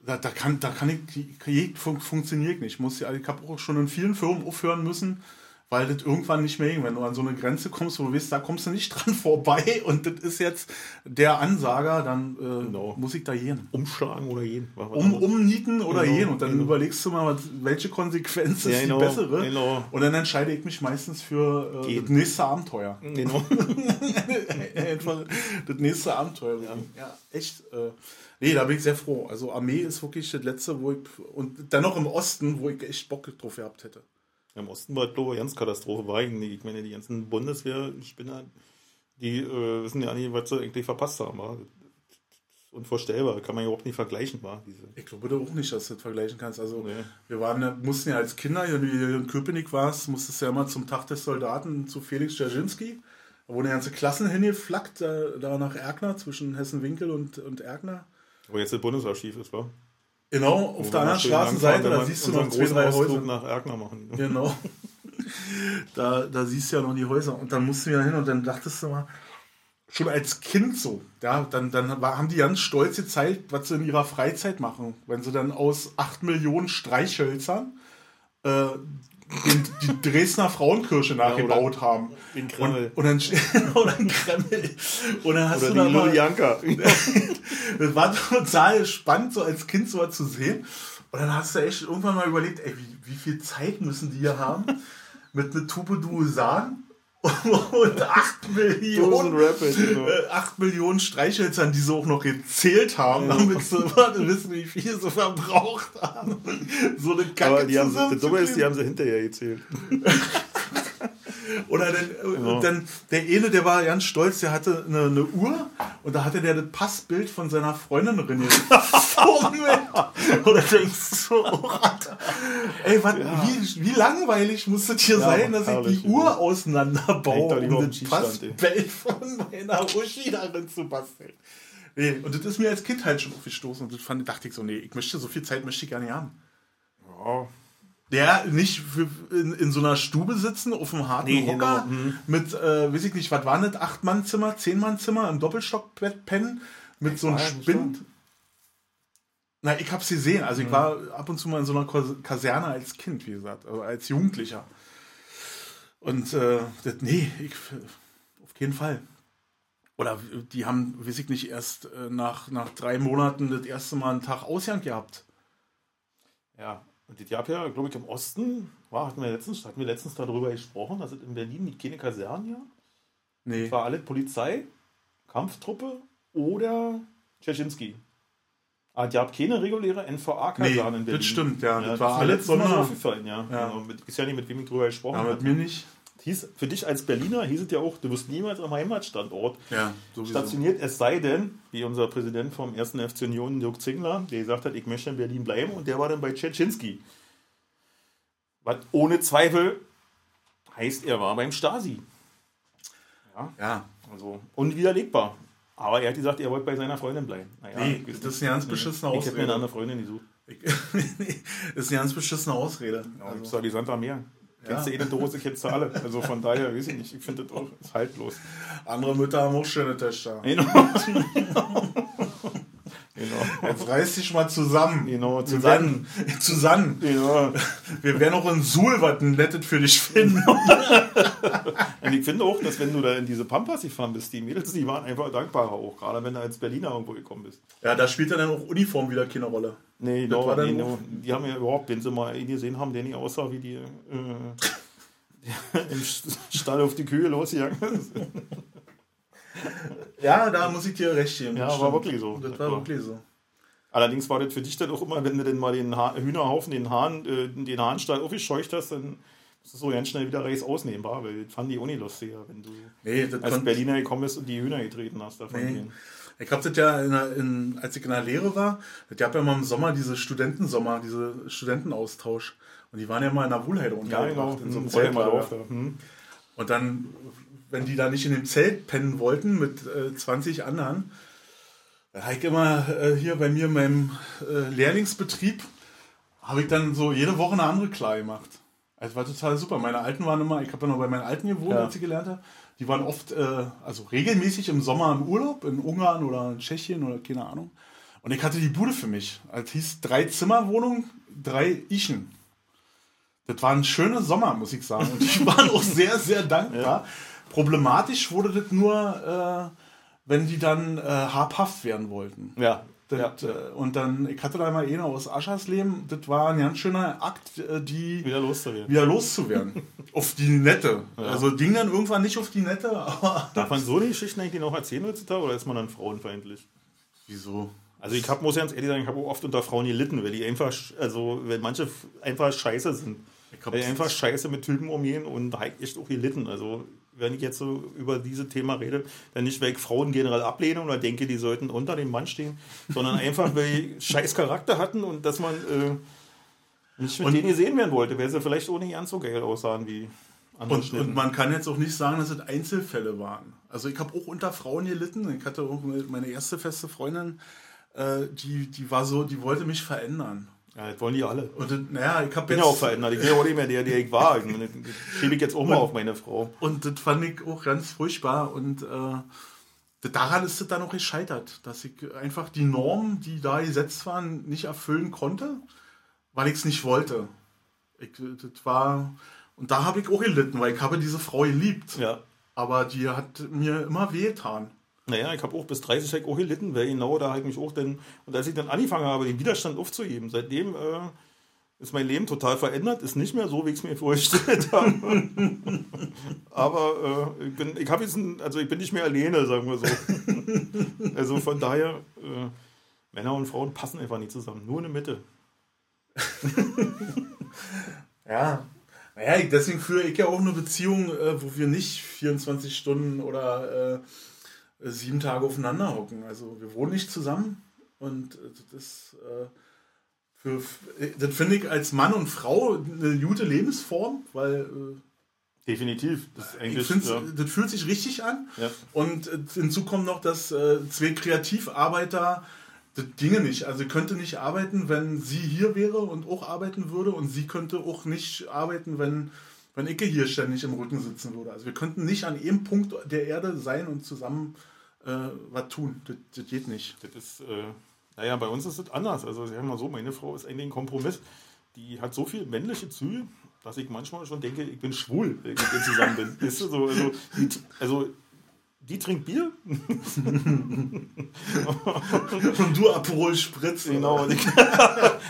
Da, da kann, da kann ich, fun funktioniert nicht. Ich, muss, ich habe auch schon in vielen Firmen aufhören müssen, weil das irgendwann nicht mehr ging. Wenn du an so eine Grenze kommst, wo du weißt, da kommst du nicht [laughs] dran vorbei und das ist jetzt der Ansager, dann äh, genau. muss ich da gehen. Umschlagen oder gehen. Um, umnieten oder genau, gehen. Und dann genau. überlegst du mal, welche Konsequenz ist ja, genau, die bessere. Genau. Und dann entscheide ich mich meistens für äh, das nächste Abenteuer. Genau. [laughs] [laughs] Das nächste Abenteuer. Ja, ja echt. Äh, nee, da bin ich sehr froh. Also Armee ist wirklich das letzte, wo ich. Und dann noch im Osten, wo ich echt Bock drauf gehabt hätte. Im Osten war es ganz Katastrophe war eigentlich. Ich meine, die ganzen Bundeswehr-Spinner, die äh, wissen ja nicht, was sie eigentlich verpasst haben. War. Unvorstellbar, kann man ja auch nicht vergleichen, war diese. Ich glaube auch nicht, dass du das vergleichen kannst. Also nee. wir waren, mussten ja als Kinder, wenn du in Köpenick warst, musstest du ja immer zum Tag des Soldaten zu Felix Dzerzhinsky. Da wurden ganze Klassen hingeflackt, da, da nach Erkner, zwischen Hessen-Winkel und, und Erkner. Wo jetzt das Bundesarchiv ist, war? Genau, auf der anderen Straßenseite, da siehst du noch zwei, drei Häuser. nach Erkner machen. Genau. [laughs] da, da siehst du ja noch die Häuser. Und dann musst du ja hin und dann dachtest du mal, schon als Kind so, ja, dann, dann haben die ganz stolz gezeigt, was sie in ihrer Freizeit machen. Wenn sie dann aus 8 Millionen Streichhölzern äh, den, die Dresdner Frauenkirche nachgebaut ja, haben. Den Kreml. Und, [laughs] und dann, oder ein Kreml. Und dann hast oder du da mal, Janka. [laughs] das war total spannend, so als Kind so zu sehen. Und dann hast du echt irgendwann mal überlegt, ey, wie, wie viel Zeit müssen die hier haben? Mit einer Tube Duosan [laughs] und 8 Millionen, Rapid. 8 äh, Millionen Streichhölzern, die sie auch noch gezählt haben, ja. damit sie [laughs] wissen, wie viel sie verbraucht haben. So eine Kacke Aber die haben, das Dumme ist, die haben sie hinterher gezählt. [laughs] Oder dann, äh, genau. dann der eine, der war ganz stolz, der hatte eine, eine Uhr und da hatte der das Passbild von seiner Freundin drin. [laughs] Oder denkst du so, oh, ey, wat, ja. wie, wie langweilig muss das hier ja, sein, dass ich die Uhr auseinanderbaue, um das Passbild von meiner Uschi darin zu basteln. Nee, und das ist mir als Kind halt schon aufgestoßen und das fand, dachte ich so, nee, ich möchte so viel Zeit möchte ich gar nicht haben. Ja. Der nicht für, in, in so einer Stube sitzen, auf dem harten nee, Hocker, genau. Hm. mit, äh, weiß ich nicht, was war das, Acht-Mann-Zimmer, Zehn-Mann-Zimmer, im Doppelstockbett pennen, mit ich so einem Spind. Na, ich hab's gesehen. Also, ich mhm. war ab und zu mal in so einer Kaserne als Kind, wie gesagt, also als Jugendlicher. Und, äh, das, nee, ich, auf keinen Fall. Oder die haben, weiß ich nicht, erst äh, nach, nach drei Monaten das erste Mal einen Tag Ausgang gehabt. Ja, und die gab ja, glaube ich, im Osten, war, hatten, wir letztens, hatten wir letztens darüber gesprochen, dass es in Berlin nicht keine Kasernen ja? Nee. Es war alle Polizei, Kampftruppe oder Tschetschinski. Aber die habt keine reguläre NVA-Kaserne nee, in Berlin. Das stimmt, ja. ja das, das war alles aufgefallen, ja. ja. Genau. Mit, ist ja nicht, mit wem ich drüber gesprochen habe. Ja, mit mir nicht hieß, für dich als Berliner hieß es ja auch, du wirst niemals am Heimatstandort ja, stationiert, es sei denn, wie unser Präsident vom 1. FC Union, Dirk Zingler, der gesagt hat, ich möchte in Berlin bleiben und der war dann bei Tschetschinski. Was ohne Zweifel heißt, er war beim Stasi. Ja, ja. also unwiderlegbar. Aber er hat gesagt, er wollte bei seiner Freundin bleiben. Naja, [laughs] nee, das ist eine ganz beschissene Ausrede. Ich hätte mir eine andere Freundin gesucht. das ist eine ganz beschissene Ausrede. Also. Das war die Santa Meer. Kennst du eh eine Dose, kennst du alle. Also von daher, weiß ich nicht, ich finde das auch haltlos. Andere Mütter haben auch schöne Töchter. [laughs] Genau. Jetzt reiß dich mal zusammen. Genau, zusammen. Wir werden, zusammen. Genau. Wir werden auch in Suhl was Nettes für dich finden. [laughs] Und ich finde auch, dass wenn du da in diese Pampas gefahren bist, die Mädels, die waren einfach dankbarer auch, gerade wenn du als Berliner irgendwo gekommen bist. Ja, da spielt dann auch Uniform wieder keine Rolle. Nee, das no, nee, no. die haben ja überhaupt, wenn sie mal einen gesehen haben, der nicht aussah wie die äh, [laughs] im Stall auf die Kühe losgegangen ist. [laughs] Ja, da muss ich dir recht geben. Ja, war wirklich so. Das war wirklich so. Allerdings war das für dich dann auch immer, wenn du denn mal den ha Hühnerhaufen, den Hahn, äh, den Hahnstall aufgescheucht hast, dann ist das so ganz schnell wieder rechts ausnehmbar, weil das fanden die auch nicht lustig, wenn du nee, als Berliner gekommen bist und die Hühner getreten hast davon. Nee. Ich habe das ja, in, in, als ich in der Lehre war, das gab ja immer im Sommer diese Studentensommer, diese Studentenaustausch. Und die waren ja mal in der Wohlheide untergebracht, ja, genau. in so einem Zeltlager. Hm. Und dann wenn die da nicht in dem Zelt pennen wollten mit äh, 20 anderen, da habe ich immer äh, hier bei mir in meinem äh, Lehrlingsbetrieb, habe ich dann so jede Woche eine andere klar gemacht. Also war total super. Meine Alten waren immer, ich habe ja noch bei meinen Alten gewohnt, ja. als ich gelernt habe. Die waren oft, äh, also regelmäßig im Sommer im Urlaub in Ungarn oder in Tschechien oder keine Ahnung. Und ich hatte die Bude für mich. Es hieß drei Zimmerwohnung, drei Ichen. Das war ein schöner Sommer, muss ich sagen. Und die waren auch sehr, sehr dankbar. Ja. Problematisch wurde das nur, äh, wenn die dann äh, habhaft werden wollten. Ja. Das, ja. Äh, und dann, ich hatte da mal eine aus Aschersleben, das war ein ganz schöner Akt, äh, die wieder loszuwerden. Wieder loszuwerden. [laughs] auf die Nette. Ja. Also ging dann irgendwann nicht auf die Nette, [laughs] aber. Darf man so die Geschichten eigentlich noch erzählen heutzutage oder ist man dann frauenfeindlich? Wieso? Also ich hab, muss ganz ehrlich sagen, ich habe auch oft unter Frauen gelitten, weil die einfach, also weil manche einfach scheiße sind. Weil die einfach scheiße mit Typen umgehen und da echt auch gelitten. Also wenn ich jetzt so über dieses Thema rede, dann nicht, weil ich Frauen generell ablehne oder denke, die sollten unter dem Mann stehen, sondern einfach, weil die [laughs] scheiß Charakter hatten und dass man äh, nicht mit und, denen gesehen werden wollte, weil sie vielleicht auch nicht ganz so geil aussahen wie andere und, und man kann jetzt auch nicht sagen, dass es Einzelfälle waren. Also ich habe auch unter Frauen gelitten. Ich hatte auch meine erste feste Freundin, äh, die, die war so, die wollte mich verändern. Ja, das wollen die alle. Und naja, ich bin ja auch verändert. Ich bin ja auch nicht mehr der, der ich war. Ich schiebe ich jetzt auch mal auf meine Frau. Und das fand ich auch ganz furchtbar. Und äh, daran ist es dann auch gescheitert, dass ich einfach die Normen, die da gesetzt waren, nicht erfüllen konnte, weil ich es nicht wollte. Ich, das war, und da habe ich auch gelitten, weil ich habe diese Frau geliebt. Ja. Aber die hat mir immer wehgetan. Naja, ich habe auch bis 30 Jahre auch gelitten, weil genau da habe ich mich auch dann, und als ich dann angefangen habe, den Widerstand aufzuheben, seitdem äh, ist mein Leben total verändert, ist nicht mehr so, wie ich es mir vorgestellt [laughs] habe. Aber äh, ich bin, ich jetzt, ein, also ich bin nicht mehr alleine, sagen wir so. [laughs] also von daher, äh, Männer und Frauen passen einfach nicht zusammen, nur in der Mitte. [laughs] ja, naja, deswegen führe ich ja auch eine Beziehung, äh, wo wir nicht 24 Stunden oder äh, sieben Tage aufeinander hocken. Also wir wohnen nicht zusammen und äh, das, äh, für, das finde ich als Mann und Frau eine gute Lebensform, weil äh, Definitiv. Das, eigentlich, ja. das fühlt sich richtig an. Ja. Und äh, hinzu kommt noch, dass äh, zwei Kreativarbeiter das ginge nicht. Also könnte nicht arbeiten, wenn sie hier wäre und auch arbeiten würde und sie könnte auch nicht arbeiten, wenn wenn Icke hier ständig im Rücken sitzen würde. Also wir könnten nicht an jedem Punkt der Erde sein und zusammen äh, was tun. Das, das, geht nicht. Das ist, äh, naja, bei uns ist es anders. Also sagen wir mal so, meine Frau ist eigentlich ein Kompromiss. Die hat so viele männliche Züge, dass ich manchmal schon denke, ich bin schwul, wenn ich mit ihr zusammen bin. Weißt so, also, also die trinkt Bier. [laughs] Und du Aperol Spritz. Genau.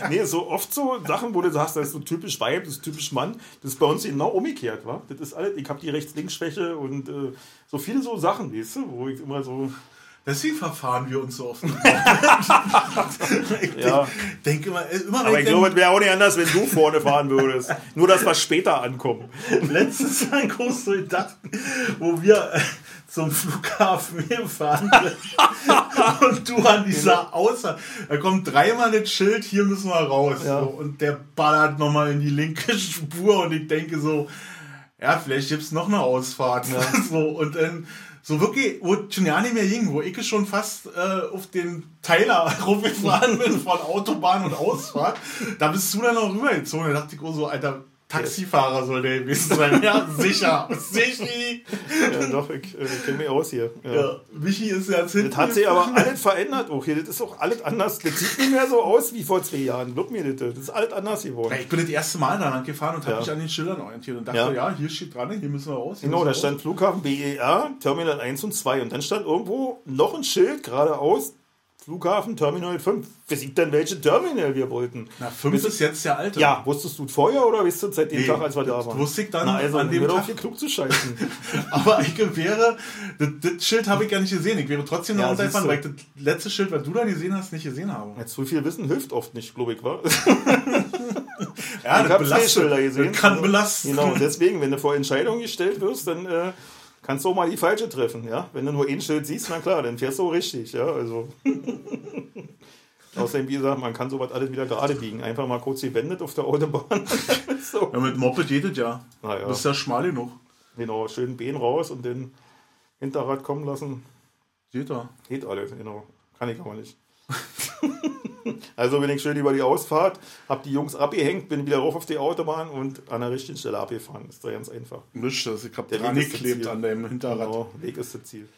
nee, so oft so Sachen, wo du sagst, das ist so typisch Weib, das ist typisch Mann. Das ist bei uns genau umgekehrt, wa? Das ist alles, ich habe die Rechts-Links-Schwäche und äh, so viele so Sachen, weißt du, wo ich immer so. Deswegen verfahren wir uns so oft. [laughs] ich ja. denke immer, äh, immer Aber ich glaube, es wäre auch nicht anders, wenn du vorne fahren würdest. Nur, dass wir später ankommen. Ein Kurs so gedacht, wo wir zum Flughafen sind [laughs] und du an dieser Außer, da kommt dreimal das Schild, hier müssen wir raus. Ja. So, und der ballert nochmal in die linke [laughs] Spur und ich denke so, ja, vielleicht gibt es noch eine Ausfahrt. Ja. [laughs] So, und dann so wirklich, wo schon ja nicht mehr ging, wo ich schon fast äh, auf den Teiler rumgefahren bin von Autobahn und Ausfahrt, da bist du dann noch rübergezogen. Da dachte ich oh so, Alter, Taxifahrer soll der gewesen sein. Ja, sicher. [laughs] Sichi. Ja, doch, ich äh, kenne mich aus hier. Ja. ja, Michi ist ja jetzt Das hat sich aber alles verändert auch hier. Das ist auch alles anders. Das sieht nicht mehr so aus wie vor zwei Jahren. Glaub mir das. Das ist alles anders geworden. Ja, ich bin das erste Mal da lang gefahren und ja. habe mich an den Schildern orientiert und dachte, ja, ja hier steht dran, hier müssen wir raus. Genau, da stand Flughafen BER, Terminal 1 und 2. Und dann stand irgendwo noch ein Schild geradeaus, Flughafen Terminal 5. Wir sieht dann, welche Terminal wir wollten. Na, 5 ist jetzt der alte. Ja, wusstest du vorher oder wisst du seit dem nee, Tag, als wir da waren? Wusste ich dann Na, also, an dem Tag. hier klug zu scheißen. [laughs] Aber ich wäre, das, das Schild habe ich gar nicht gesehen. Ich wäre trotzdem noch ja, runtergefahren, weil ich das letzte Schild, was du da gesehen hast, nicht gesehen habe. Ja, zu viel Wissen hilft oft nicht, glaube ich, wa? [laughs] ja, das, belastet, das kann belasten. Genau, deswegen, wenn du vor Entscheidungen gestellt wirst, dann äh, kannst du auch mal die falsche treffen, ja. Wenn du nur ein Schild siehst, na klar, dann fährst du richtig, ja. Also. [laughs] Außerdem, wie gesagt, man kann sowas alles wieder gerade biegen. Einfach mal kurz gewendet auf der Autobahn. [laughs] so. Ja, mit Moped geht es ja. Na ja. Das ist ja schmal genug. Genau, schön Bein raus und den Hinterrad kommen lassen. Geht da. Geht alles, genau. Kann ich aber nicht. [laughs] also bin ich schön über die Ausfahrt, habe die Jungs abgehängt, bin wieder rauf auf die Autobahn und an der richtigen Stelle abgefahren. Ist da ganz einfach. Nicht, das ich habe dran geklebt an dem Hinterrad. Genau, Weg ist das Ziel.